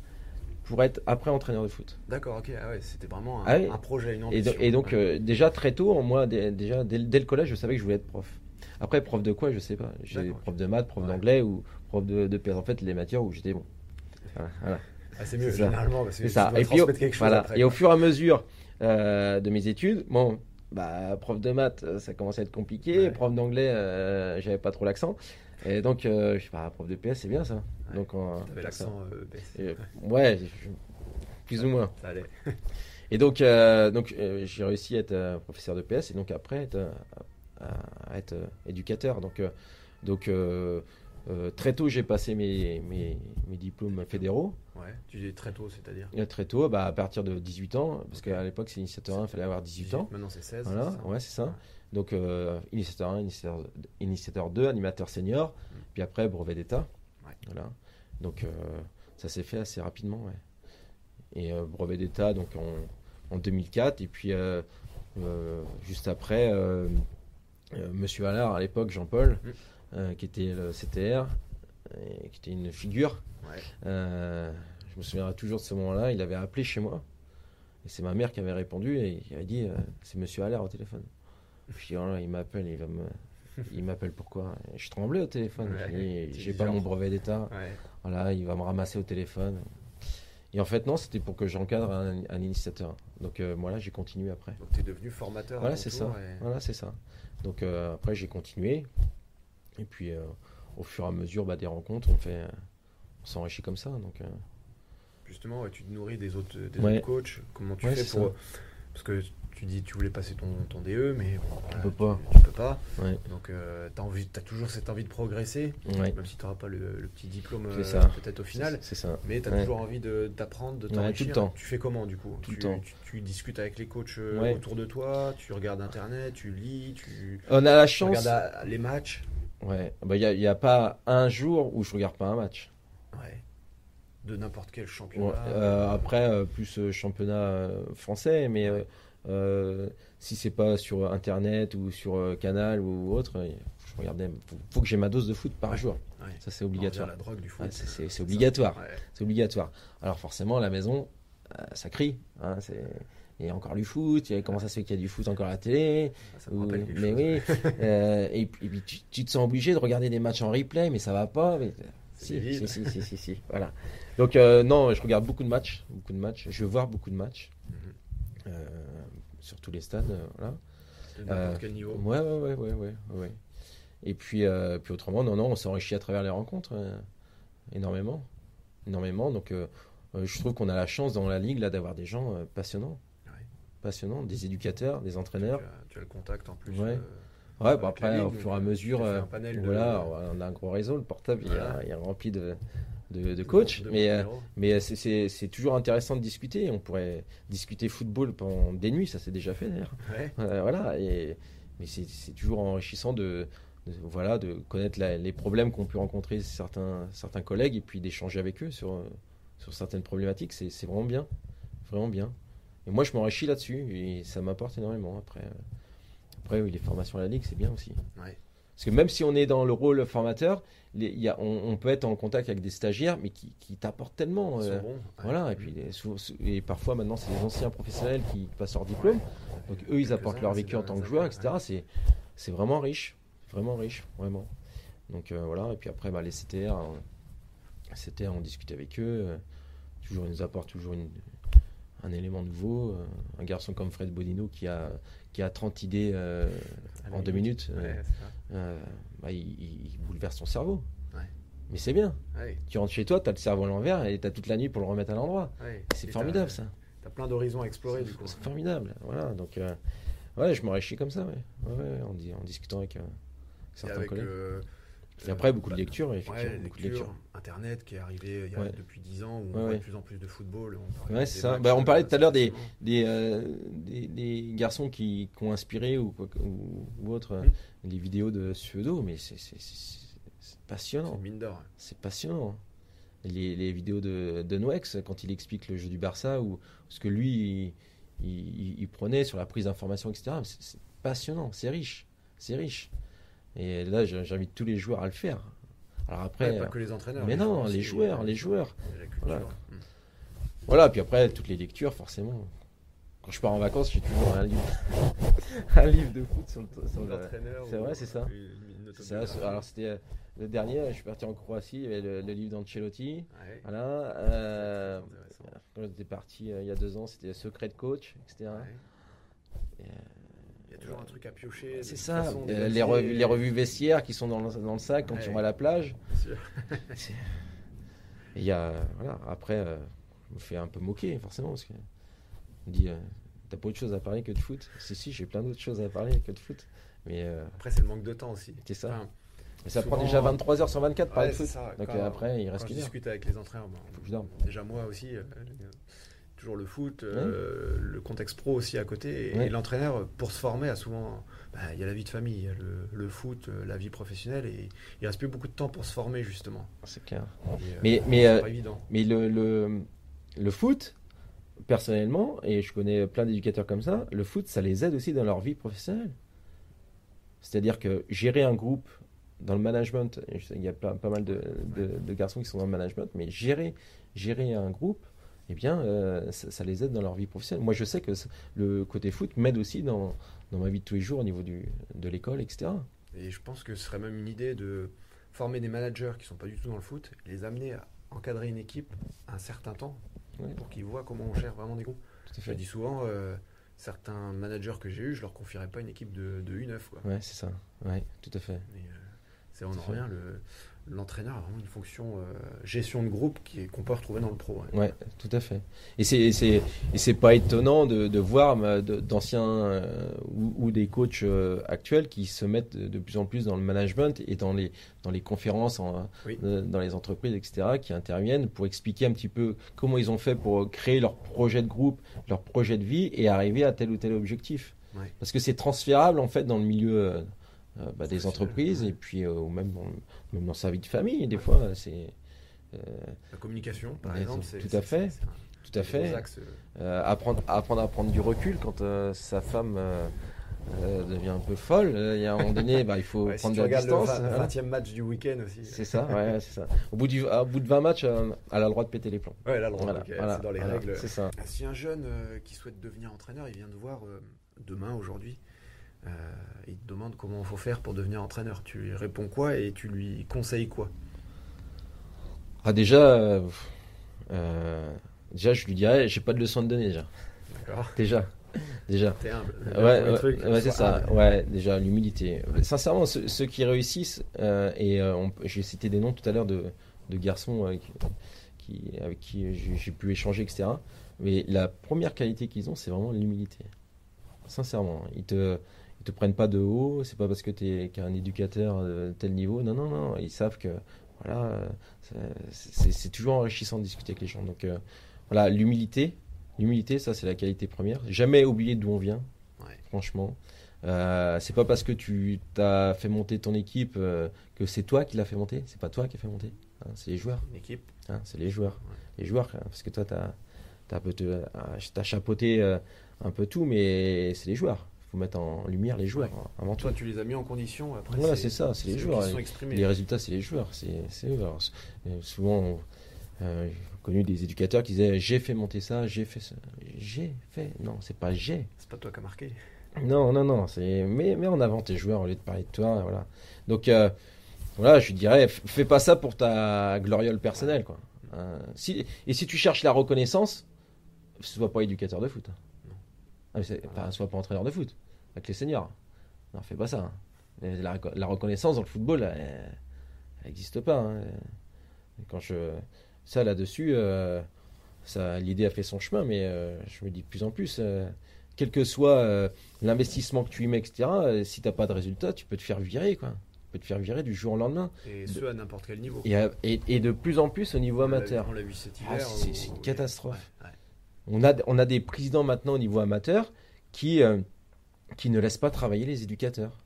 S2: pour être après entraîneur de foot.
S3: D'accord, ok, ah ouais, c'était vraiment un, ah projet, une ambition.
S2: Et, donc, euh, déjà très tôt, moi, déjà dès, le collège, je savais que je voulais être prof. Après, prof de quoi, je sais pas. J'ai prof de maths, prof d'anglais ou prof de, de En fait, les matières où j'étais bon.
S3: Voilà. Ah, c'est mieux, généralement, parce que
S2: ça. et puis, quelque chose voilà. et au fur et à mesure euh, de mes études, bon, bah, prof de maths, ça commençait à être compliqué. Prof d'anglais, euh, j'avais pas trop l'accent. Et donc, je sais pas, prof de PS, c'est bien ça.
S3: Donc, l'accent
S2: euh, Ouais, plus ou moins.
S3: Ça allait.
S2: et donc, euh, donc euh, j'ai réussi à être professeur de PS et donc après être, à, être éducateur. Donc, donc très tôt, j'ai passé mes, mes, mes, diplômes fédéraux.
S3: Ouais, tu dis très tôt, c'est-à-dire
S2: Très tôt, bah, à partir de 18 ans, parce qu'à l'époque, c'est initiateur 1, il fallait avoir 18, ans.
S3: Maintenant, c'est 16.
S2: Voilà, ouais, c'est ça. Donc, initiateur 1, initiateur, 2, animateur senior, mm. puis après, brevet d'État. Voilà. Donc euh, ça s'est fait assez rapidement. Ouais. Et euh, brevet d'État donc en, en, 2004. Et puis euh, juste après, Monsieur Allard, à l'époque, Jean-Paul, mmh. qui était le CTR, qui était une figure. je me souviendrai toujours de ce moment-là. Il avait appelé chez moi. Et c'est ma mère qui avait répondu et il a dit C'est Monsieur Allard au téléphone. Puis il m'appelle, il va me, il m'appelle pourquoi? Je tremblais au téléphone. j'ai pas mon brevet d'état. Voilà, il va me ramasser au téléphone. Et en fait, non, c'était pour que j'encadre un, initiateur. Donc euh, voilà, j'ai continué après.
S3: Donc tu es devenu formateur.
S2: Voilà, c'est ça. Voilà, c'est ça. Donc euh, après, j'ai continué. Et puis euh, au fur et à mesure bah, des rencontres, on fait, on s'enrichit comme ça. Donc
S3: justement, tu te nourris des autres, des autres coachs. Comment tu fais pour parce que tu dis tu voulais passer ton, ton DE, mais
S2: tu peux pas.
S3: Tu, peux pas. Donc euh, tu as, as, toujours cette envie de progresser, même si tu n'auras pas le, petit diplôme euh, peut-être au final.
S2: C'est ça.
S3: Mais tu as toujours envie d'apprendre, de t'enrichir.
S2: temps.
S3: Tu fais comment du coup?
S2: Tout
S3: tu,
S2: le temps.
S3: Tu, discutes avec les coachs euh, autour de toi, tu regardes internet, tu lis, tu.
S2: On a la chance.
S3: regardes les matchs?
S2: Ouais. Il bah, n'y a, a, pas un jour où je regarde pas un match.
S3: Ouais. De n'importe quel championnat.
S2: après, plus championnat français, mais euh, si c'est pas sur internet ou sur euh, canal ou autre, euh, je regarde Faut, faut que j'ai ma dose de foot par jour. Ça c'est obligatoire.
S3: La drogue du foot.
S2: c'est obligatoire. C'est obligatoire. Alors forcément, à la maison, ça crie. Hein, il y a encore du foot, comment ça se fait qu'il y a du foot encore à la télé?
S3: Ça Mais
S2: oui. et, puis, tu, te sens obligé de regarder des matchs en replay, mais ça va pas. Mais... Si, si, si, si, si, voilà. Donc non, je regarde beaucoup de matchs, beaucoup de matchs. Je veux voir beaucoup de matchs. Mhm sur tous les stades. Euh, voilà.
S3: De n'importe quel niveau.
S2: Ouais, ouais, ouais, ouais, ouais, Et puis, euh, puis autrement, non, non, on s'enrichit à travers les rencontres euh, énormément, énormément. Donc, je trouve qu'on a la chance dans la ligue là d'avoir des gens passionnants, passionnants, des éducateurs, des entraîneurs.
S3: Tu as, le contact en plus.
S2: Ouais. Ouais, bon après, au fur et à mesure, voilà, on a un gros réseau, le portable, il, il, est rempli de, de, coach. mais euh, mais c'est toujours intéressant de discuter. On pourrait discuter football pendant des nuits, ça s'est déjà fait d'ailleurs. Euh, voilà, et, mais c'est toujours enrichissant de, voilà, de connaître les problèmes qu'ont pu rencontrer certains, certains collègues et puis d'échanger avec eux sur, sur certaines problématiques. C'est vraiment bien. Vraiment bien. Et moi, je m'enrichis là-dessus et ça m'apporte énormément. Après, après les formations à la Ligue, c'est bien aussi. Parce que même si on est dans le rôle formateur, y a, on, peut être en contact avec des stagiaires, mais qui, t'apportent tellement.
S3: Euh,
S2: voilà, et puis et parfois maintenant c'est les anciens professionnels qui passent leur diplôme, donc eux ils apportent leur vécu en tant que joueur, etc. C'est vraiment riche, vraiment riche, vraiment. Donc euh, voilà, et puis après bah, les CTR, CTR on discute avec eux, euh, toujours ils nous apportent toujours un élément nouveau. un garçon comme Fred Bodino qui a qui a 30 idées en deux minutes bah, il, bouleverse ton cerveau. Mais c'est bien. Tu rentres chez toi, tu as le cerveau à l'envers et tu as toute la nuit pour le remettre à l'endroit. c'est formidable ça.
S3: Tu plein d'horizons à explorer.
S2: C'est formidable. Voilà, donc ouais, je m'enrichis comme ça, en, en, discutant avec certains collègues. Et après, beaucoup de lectures, effectivement. beaucoup de lectures.
S3: Internet qui est arrivé il y a depuis 10 ans, où on voit de plus en plus de football.
S2: On ouais, c'est ça. Bah, on parlait tout à l'heure des, des, euh, des, des, garçons qui, qui, ont inspiré ou, ou, ou autre, euh, les vidéos de Suedo, mais c'est passionnant. C'est passionnant. Les, les, vidéos de, de Noex, quand il explique le jeu du Barça, ou ce que lui, il, il, il prenait sur la prise d'information, etc., c'est passionnant, c'est riche. C'est riche. Et là, j'invite tous les joueurs à le faire.
S3: Alors après, pas que les entraîneurs.
S2: Mais non, les joueurs, les joueurs. Voilà. Hmm. voilà. puis après, toutes les lectures, forcément. Quand je pars en vacances, j'ai toujours un livre, un livre de foot sur, le. C'est vrai, c'est ça. alors c'était euh, le dernier, je suis parti en Croatie, il y avait le, livre d'Ancelotti. Voilà. Euh, quand j'étais parti euh, il y a deux ans, c'était Secret de coach, etc.
S3: Et, toujours un truc à piocher.
S2: C'est ça, euh, les, revues, les revues vestiaires qui sont dans le, dans le sac quand tu vas à la plage. Il y a, voilà, après, euh, je me fais un peu moquer, forcément, parce que on dit, euh, t'as pas autre chose à parler que de foot Si, si, j'ai plein d'autres choses à parler que de foot. Mais,
S3: après, c'est le manque de temps aussi.
S2: C'est ça. ça prend déjà 23 heures sur 24 par ouais, foot. Donc après, il reste
S3: quand je discute avec les entraîneurs, déjà moi aussi, toujours le foot, euh, le contexte pro aussi à côté. Et, l'entraîneur, pour se former, a souvent. Bah, il y a la vie de famille, il y a le, foot, euh, la vie professionnelle, et il reste plus beaucoup de temps pour se former, justement.
S2: C'est clair. Euh, mais mais, mais le, le, le, foot, personnellement, et je connais plein d'éducateurs comme ça, le foot, ça les aide aussi dans leur vie professionnelle. C'est-à-dire que gérer un groupe dans le management, il y a pas, pas mal de, de, de, garçons qui sont dans le management, mais gérer, gérer un groupe, eh bien, euh, ça, les aide dans leur vie professionnelle. Moi, je sais que le côté foot m'aide aussi dans, dans, ma vie de tous les jours au niveau du, de l'école, etc.
S3: Et je pense que ce serait même une idée de former des managers qui ne sont pas du tout dans le foot, et les amener à encadrer une équipe un certain temps pour qu'ils voient comment on gère vraiment des groupes. Je dis souvent, euh, certains managers que j'ai eus, je leur confierais pas une équipe de, de U9. Quoi.
S2: Ouais, c'est ça. Ouais, tout à fait. Euh,
S3: c'est en rien le l'entraîneur a vraiment une fonction euh, gestion de groupe qu'on peut retrouver dans le pro.
S2: Ouais, tout à fait. Et c'est c'est c'est pas étonnant de, de voir d'anciens euh, ou, des coachs euh, actuels qui se mettent de plus en plus dans le management et dans les dans les conférences dans les entreprises etc qui interviennent pour expliquer un petit peu comment ils ont fait pour créer leur projet de groupe, leur projet de vie et arriver à tel ou tel objectif. Parce que c'est transférable en fait dans le milieu bah, des entreprises et puis euh, ou même, même dans sa vie de famille des fois c'est
S3: euh, la communication par exemple
S2: tout à fait tout à fait apprendre apprendre à prendre du recul quand sa femme devient un peu folle. Il y a un moment donné, bah, il faut prendre si de la distance.
S3: Le 20, e match du week-end aussi.
S2: C'est ça, ouais, c'est ça. Au bout, du, au bout de 20 matchs, elle a le droit de péter les plombs.
S3: Ouais, elle a le droit. c'est dans les règles. C'est ça. Si un jeune qui souhaite devenir entraîneur, il vient de voir demain, aujourd'hui, euh, il te demande comment il faut faire pour devenir entraîneur. Tu lui réponds quoi et tu lui conseilles quoi?
S2: Ah déjà, euh, euh, déjà je lui dirais, j'ai pas de leçon de donner déjà. D'accord. Déjà. Déjà. Humble. Ouais, c'est ça. Ouais, déjà l'humilité. Sincèrement, ceux, qui réussissent et j'ai cité des noms tout à l'heure de, de garçons qui, avec qui j'ai pu échanger, etc. Mais la première qualité qu'ils ont, c'est vraiment l'humilité. Sincèrement, ils te te prennent pas de haut, c'est pas parce que tu es un éducateur de tel niveau. Non, non, non, ils savent que voilà, c'est toujours enrichissant de discuter avec les gens. Donc euh, voilà, l'humilité, l'humilité, ça c'est la qualité première. Jamais oublier d'où on vient, franchement. Euh, c'est pas parce que tu t'as fait monter ton équipe euh, que c'est toi qui l'as fait monter. C'est pas toi qui a fait monter. Hein, c'est les joueurs.
S3: L'équipe.
S2: Hein, c'est les joueurs. Les joueurs, hein, parce que toi, tu as, as, chapeauté un peu tout, mais c'est les joueurs faut mettre en lumière les joueurs avant
S3: Toi, tu les as mis en condition. Après,
S2: voilà, c'est ça, c'est les joueurs. Les résultats, c'est les joueurs. C'est eux. Euh, souvent, euh, j'ai connu des éducateurs qui disaient j'ai fait monter ça, j'ai fait ça. J'ai fait. Non, c'est pas j'ai.
S3: C'est pas toi qui as marqué.
S2: Non, non, non. C'est mais mais en avant tes joueurs au lieu de parler de toi. Voilà. Donc euh, voilà, je dirais, fais pas ça pour ta gloriole personnelle, quoi. si, et si tu cherches la reconnaissance, sois pas éducateur de foot. Ah, soit pas entraîneur de foot, avec les seniors. Non, fais pas ça. Hein. La, reconnaissance dans le football, elle n'existe pas. Hein. Quand je, ça là-dessus, euh, ça, l'idée a fait son chemin, mais euh, je me dis de plus en plus, euh, quel que soit l'investissement que tu y mets, etc., si tu n'as pas de résultat, tu peux te faire virer, quoi. Tu peux te faire virer du jour au lendemain.
S3: Et ce, à n'importe quel niveau.
S2: Et, et, et, de plus en plus au niveau amateur.
S3: On l'a vu cet
S2: ah, c'est une catastrophe. On, a, on a des présidents maintenant au niveau amateur qui, qui ne laissent pas travailler les éducateurs.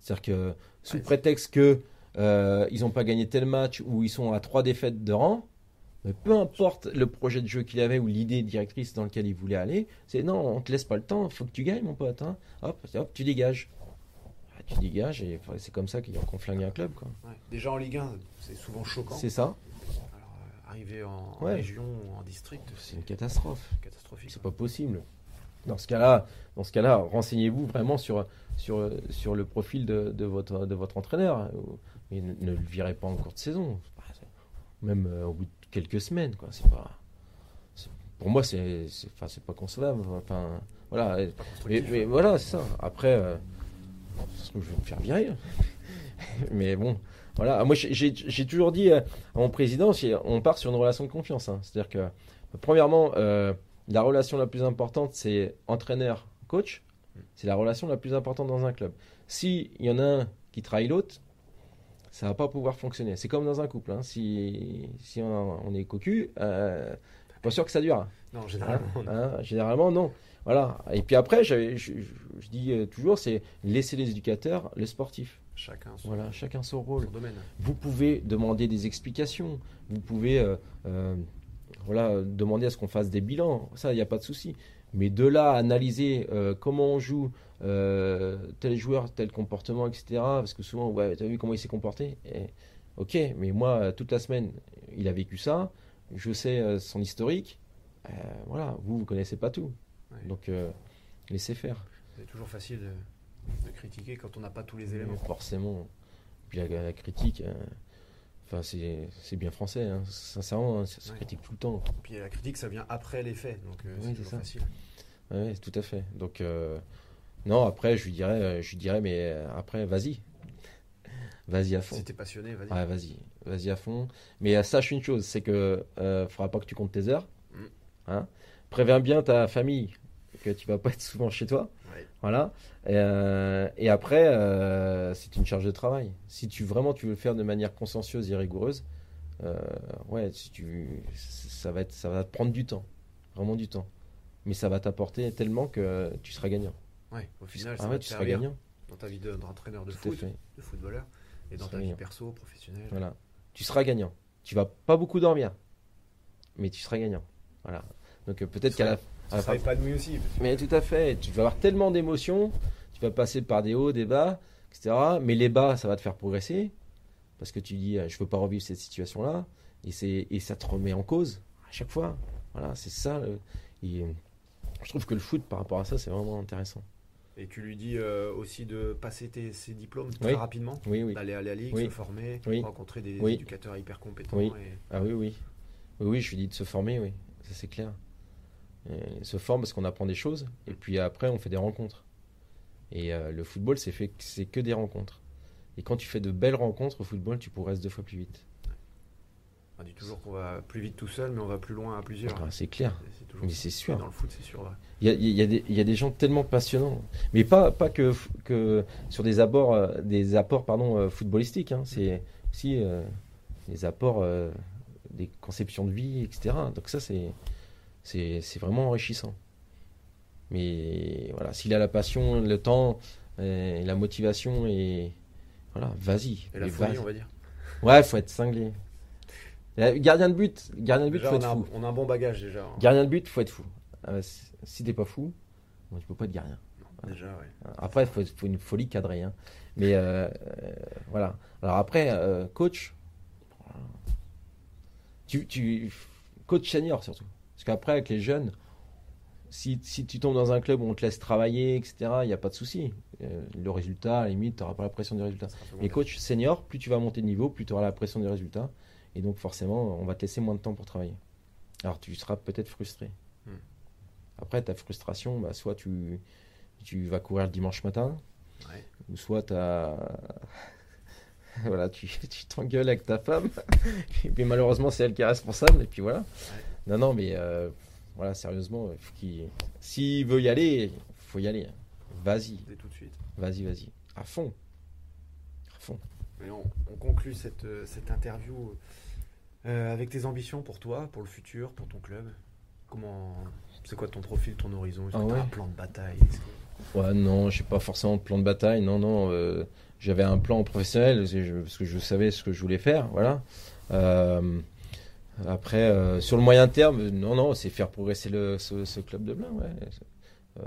S2: C'est-à-dire que sous prétexte que ils n'ont pas gagné tel match ou ils sont à trois défaites de rang, peu importe le projet de jeu qu'il avait ou l'idée directrice dans laquelle il voulait aller, c'est non, on te laisse pas le temps, il faut que tu gagnes, mon pote. Hein. Hop, hop, tu dégages. Ah, tu dégages et c'est comme ça qu'on flingue un club. Quoi.
S3: Déjà en Ligue 1, c'est souvent choquant.
S2: C'est ça.
S3: Arriver en, région ou en district,
S2: c'est une catastrophe.
S3: Catastrophique.
S2: C'est pas possible. Dans ce cas-là, dans ce cas-là, renseignez-vous vraiment sur, sur, sur le profil de, de, votre, de votre entraîneur. Et ne, ne, le virez pas en cours de saison. Même euh, au bout de quelques semaines. Quoi. C'est pas, pour moi, c'est, enfin, c'est pas concevable. Enfin, voilà. Mais, voilà, c'est ça. Après, euh, je vais me faire virer. mais bon, voilà. Moi, j'ai, toujours dit à mon président, on part sur une relation de confiance. Hein. C'est-à-dire que, premièrement, euh, la relation la plus importante, c'est entraîneur-coach. C'est la relation la plus importante dans un club. S'il y en a un qui trahit l'autre, ça va pas pouvoir fonctionner. C'est comme dans un couple. Hein. Si, si on, est cocu, euh, pas sûr que ça dure.
S3: Non, généralement,
S2: non. Hein, généralement, non. Voilà. Et puis après, je, je, dis euh, toujours, c'est laisser les éducateurs, les sportifs.
S3: Chacun son,
S2: voilà, chacun son rôle.
S3: domaine.
S2: Vous pouvez demander des explications. Vous pouvez euh, voilà, demander à ce qu'on fasse des bilans. Ça, il n'y a pas de souci. Mais de là à analyser comment on joue, euh, tel joueur, tel comportement, etc. Parce que souvent, ouais, as vu comment il s'est comporté? Et, Ok, mais moi, toute la semaine, il a vécu ça. Je sais euh, son historique. Euh, voilà, vous, vous connaissez pas tout. Donc, laissez faire.
S3: C'est toujours facile de, critiquer quand on n'a pas tous les éléments.
S2: forcément. Puis la, critique, enfin, c'est bien français. Hein. Sincèrement, ça se critique tout le temps.
S3: Puis la critique, ça vient après les faits. Donc, c'est toujours facile.
S2: Oui, tout à fait. Donc, non, après, je lui dirais, euh, je lui dirais mais euh, après, vas-y. Vas-y à fond.
S3: Si t'es passionné, vas-y.
S2: Ouais, vas-y. Vas-y à fond. Mais euh, sache une chose, c'est que ne faudra pas que tu comptes tes heures. Mm. Hein Préviens bien ta famille que tu vas pas être souvent chez toi. Voilà. Et, après, c'est une charge de travail. Si tu vraiment tu veux le faire de manière consciencieuse et rigoureuse, ouais, si tu, ça va être, ça va te prendre du temps, vraiment du temps. Mais ça va t'apporter tellement que tu seras gagnant.
S3: Ouais, au final, ça va tu seras gagnant. Dans ta vie d'entraîneur de, foot, de footballeur, et dans ta vie perso, professionnelle.
S2: Voilà. Tu seras gagnant. Tu vas pas beaucoup dormir, mais tu seras gagnant. Voilà. Donc euh, peut-être qu'à la,
S3: ça sera épanoui aussi.
S2: Mais tout à fait. Tu vas avoir tellement d'émotions. Tu vas passer par des hauts, des bas, etc. Mais les bas, ça va te faire progresser. Parce que tu dis, euh, je veux pas revivre cette situation-là. Et, et ça te remet en cause à chaque fois. Voilà, c'est ça. Et je trouve que le foot, par rapport à ça, c'est vraiment intéressant.
S3: Et tu lui dis euh, aussi de passer tes, ses diplômes très rapidement, d'aller à la ligue, se former, rencontrer des éducateurs hyper compétents.
S2: Ah oui, oui. Oui, je lui dis de se former, oui, ça c'est clair. Il se forme parce qu'on apprend des choses, et puis après on fait des rencontres. Et euh, le football, c'est fait, c'est que des rencontres. Et quand tu fais de belles rencontres au football, tu progresses deux fois plus vite.
S3: On dit toujours qu'on va plus vite tout seul, mais on va plus loin à plusieurs.
S2: Ah, c'est clair. Mais c'est sûr.
S3: Dans le foot, c'est sûr.
S2: Il y, a, des gens tellement passionnants, mais pas, pas que, que sur des apports, euh, des apports pardon, euh, footballistiques. Hein. C'est aussi euh, des apports, des conceptions de vie, etc. Donc ça, c'est, c'est, vraiment enrichissant. Mais voilà, s'il a la passion, le temps, et la motivation, et voilà, vas-y.
S3: Et la folie, on va dire.
S2: Ouais, faut être cinglé. Gardien de but, gardien de but, faut être fou.
S3: on a un bon bagage déjà. Hein.
S2: Gardien de but, faut être fou. Euh, si t'es pas fou, tu peux pas être gardien.
S3: Déjà, ouais.
S2: Après, il faut, une folie cadrée. Hein. Mais euh, euh, voilà. Alors après, coach, tu, tu, coach senior surtout. Parce qu'après, avec les jeunes, si, si, tu tombes dans un club où on te laisse travailler, etc., il n'y a pas de souci. le résultat, à la limite, tu n'auras pas la pression du résultat. Mais coach senior, plus tu vas monter de niveau, plus tu auras la pression du résultat. Et donc forcément, on va te laisser moins de temps pour travailler. Alors tu seras peut-être frustré. Hmm. Après, ta frustration, bah, soit tu, tu vas courir le dimanche matin, ou soit as... voilà, tu t'engueules avec ta femme, et puis malheureusement c'est elle qui est responsable, et puis voilà. Non, non, mais voilà, sérieusement, s'il veut y aller, il faut y aller. Vas-y.
S3: tout de suite.
S2: Vas-y, vas-y. À fond. À fond.
S3: on, conclut cette, cette interview avec tes ambitions pour toi, pour le futur, pour ton club. Comment, c'est quoi ton profil, ton horizon? Est-ce
S2: ah
S3: que un plan de bataille?
S2: Ouais, non, j'ai pas forcément de plan de bataille. Non, non. Euh, j'avais un plan professionnel parce que je savais ce que je voulais faire. Voilà. Euh, après, euh, sur le moyen terme, non, non, c'est faire progresser le, ce, club de Blain. Ouais.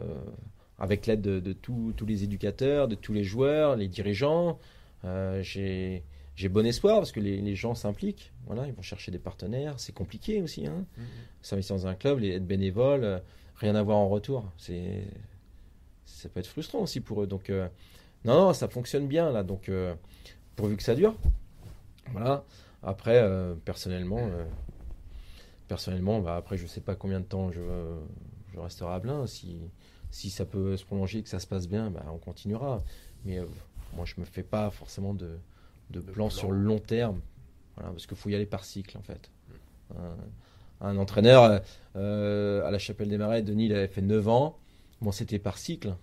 S2: avec l'aide de, de tous les éducateurs, de tous les joueurs, les dirigeants. j'ai j'ai bon espoir parce que les, gens s'impliquent. Voilà, ils vont chercher des partenaires. C'est compliqué aussi. Hein. Mmh. S'investir dans un club, être bénévole, euh, rien à voir en retour. C'est, ça peut être frustrant aussi pour eux. Donc, euh, non, non, ça fonctionne bien là. Donc, euh, pourvu que ça dure. Voilà. Après, personnellement, personnellement, bah, après, je sais pas combien de temps je, je resterai à Blain. Si, si ça peut se prolonger, que ça se passe bien, bah, on continuera. Mais moi, je me fais pas forcément de de, plan, sur le long terme. parce qu'il faut y aller par cycle, en fait. Un, entraîneur euh, à la Chapelle des Marais, Denis, il avait fait 9 ans. Bon, c'était par cycle.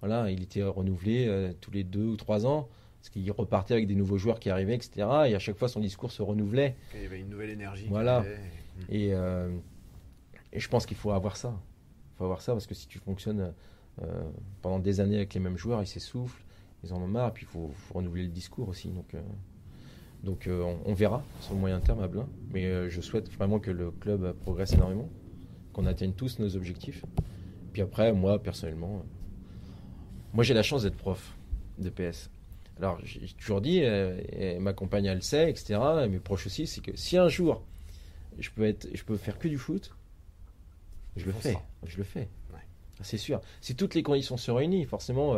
S2: Voilà, il était renouvelé euh, tous les 2 ou 3 ans. Parce qu'il repartait avec des nouveaux joueurs qui arrivaient, etc. Et à chaque fois, son discours se renouvelait.
S3: Il y avait une nouvelle énergie.
S2: Voilà. Et, euh, et, je pense qu'il faut avoir ça. Il faut avoir ça parce que si tu fonctionnes pendant des années avec les mêmes joueurs, ils s'essoufflent ils en ont marre, et puis il faut, renouveler le discours aussi. Donc, euh, donc euh, on, verra sur le moyen terme à Blain. Mais euh, je souhaite vraiment que le club progresse énormément, qu'on atteigne tous nos objectifs. Puis après, moi, personnellement, moi j'ai la chance d'être prof de PS. Alors j'ai toujours dit, et ma compagne elle le sait, etc., et mes proches aussi, c'est que si un jour je peux, être, je peux faire que du foot, je le fais. Je le fais. C'est sûr. Si toutes les conditions se réunissent, forcément,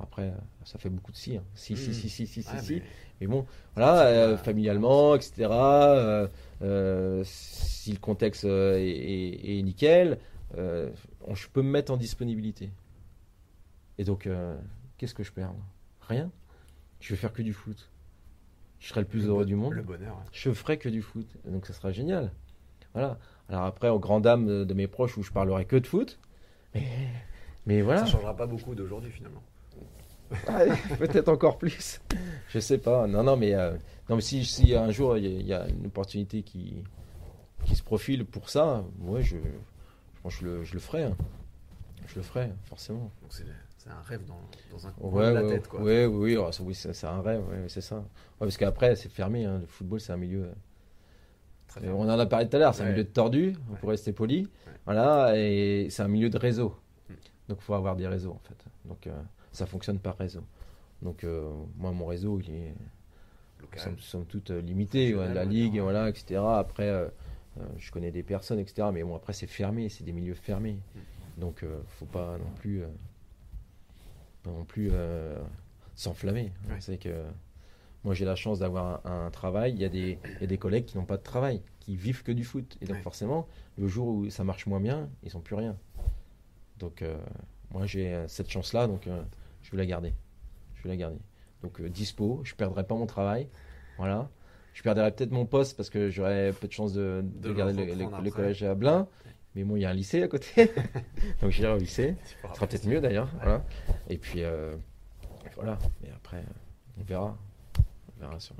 S2: après, ça fait beaucoup de si. Hein. Si, si, si, si, si, si, si. Mais bon, voilà, euh, familialement, etc. Euh, euh, si le contexte est, nickel, je peux me mettre en disponibilité. Et donc, qu'est-ce que je perds Rien. Je vais faire que du foot. Je serai le plus heureux du monde.
S3: Le bonheur.
S2: Je ferai que du foot. Donc, ça sera génial. Voilà. Alors après, aux grandes dames de mes proches où je parlerai que de foot. Mais, mais voilà.
S3: Ça changera pas beaucoup d'aujourd'hui finalement.
S2: Peut-être encore plus. Je sais pas. Non, non, mais, euh, non, mais si, si un jour il y, a une opportunité qui, qui se profile pour ça, ouais, je, je pense que je le, je le ferai. Hein. Je le ferai, forcément.
S3: C'est un rêve dans, dans un coin de la tête. Quoi. Ouais,
S2: oui, oui, oui c'est un rêve, c'est ça. parce qu'après, c'est fermé. Hein. Le football, c'est un milieu. Euh, on en a parlé tout à l'heure, c'est un milieu de tordu, on pourrait rester poli. Voilà, et c'est un milieu de réseau. Hmm. Donc il faut avoir des réseaux en fait. Donc euh, ça fonctionne par réseau. Donc euh, moi mon réseau il est somme, toute euh, limité, la ligue, voilà, etc. Après euh, je connais des personnes, etc. Mais bon après c'est fermé, c'est des milieux fermés. Mm. Donc faut pas non plus non plus s'enflammer. C'est que moi j'ai la chance d'avoir un, travail. Il y, a des, il y a des collègues qui n'ont pas de travail, qui vivent que du foot. Et donc forcément, le jour où ça marche moins bien, ils n'ont plus rien. Donc moi j'ai cette chance-là, donc je vais la garder. Je vais la garder. Donc euh, dispo, je perdrai pas mon travail. Voilà. Je perdrai peut-être mon poste parce que j'aurais peu de chance de, garder le, collège à Blain. Mais bon, il y a un lycée à côté. Donc j'irai au lycée. Ce sera peut-être mieux d'ailleurs. Voilà. Et puis euh, voilà. Mais après, on verra. On verra sur,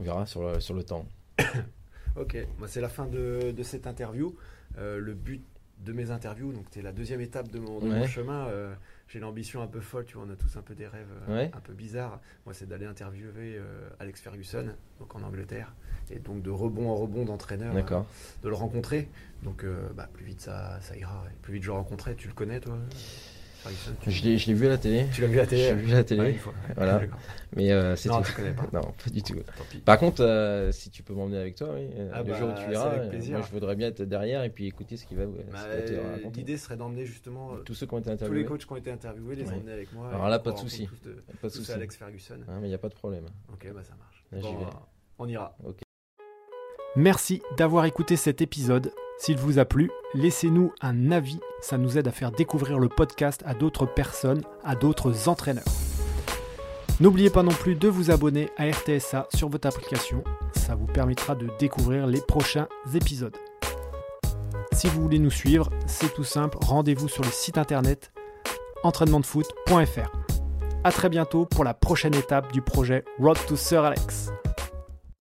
S2: on verra sur, le, sur le temps.
S3: ok, moi c'est la fin de, de cette interview. Euh, le but de mes interviews, donc c'est la deuxième étape de mon, de mon chemin j'ai l'ambition un peu folle, tu vois, on a tous un peu des rêves euh, un peu bizarres. Moi, c'est d'aller interviewer euh, Alex Ferguson, donc en Angleterre, et donc de rebond en rebond d'entraîneur, euh, de le rencontrer. Donc, bah, plus vite ça, ça ira, plus vite je le rencontrerai. Tu le connais, toi?
S2: Je l'ai vu à la télé.
S3: Tu l'as vu à la télé
S2: Je l'ai vu à la télé. voilà. Mais euh, c'est
S3: Non, tu connais pas.
S2: Non, pas du tout. Par contre, euh, si tu peux m'emmener avec toi, oui, euh, ah le bah, jour où tu verras, moi je voudrais bien être derrière et puis écouter ce qu'il va.
S3: Bah, L'idée serait d'emmener justement
S2: tous ceux qui ont été interviewés.
S3: Tous les coachs qui ont été interviewés, les emmener avec moi.
S2: Alors là, pas de souci.
S3: Pas de souci. Alex Ferguson.
S2: Ah, mais il n'y a pas de problème.
S3: Ok, bah ça marche. On ira.
S1: Merci d'avoir écouté cet épisode. S'il vous a plu, laissez-nous un avis, ça nous aide à faire découvrir le podcast à d'autres personnes, à d'autres entraîneurs. N'oubliez pas non plus de vous abonner à RTSA sur votre application, ça vous permettra de découvrir les prochains épisodes. Si vous voulez nous suivre, c'est tout simple, rendez-vous sur le site internet entraînementdefoot.fr. A très bientôt pour la prochaine étape du projet Road to Sir Alex.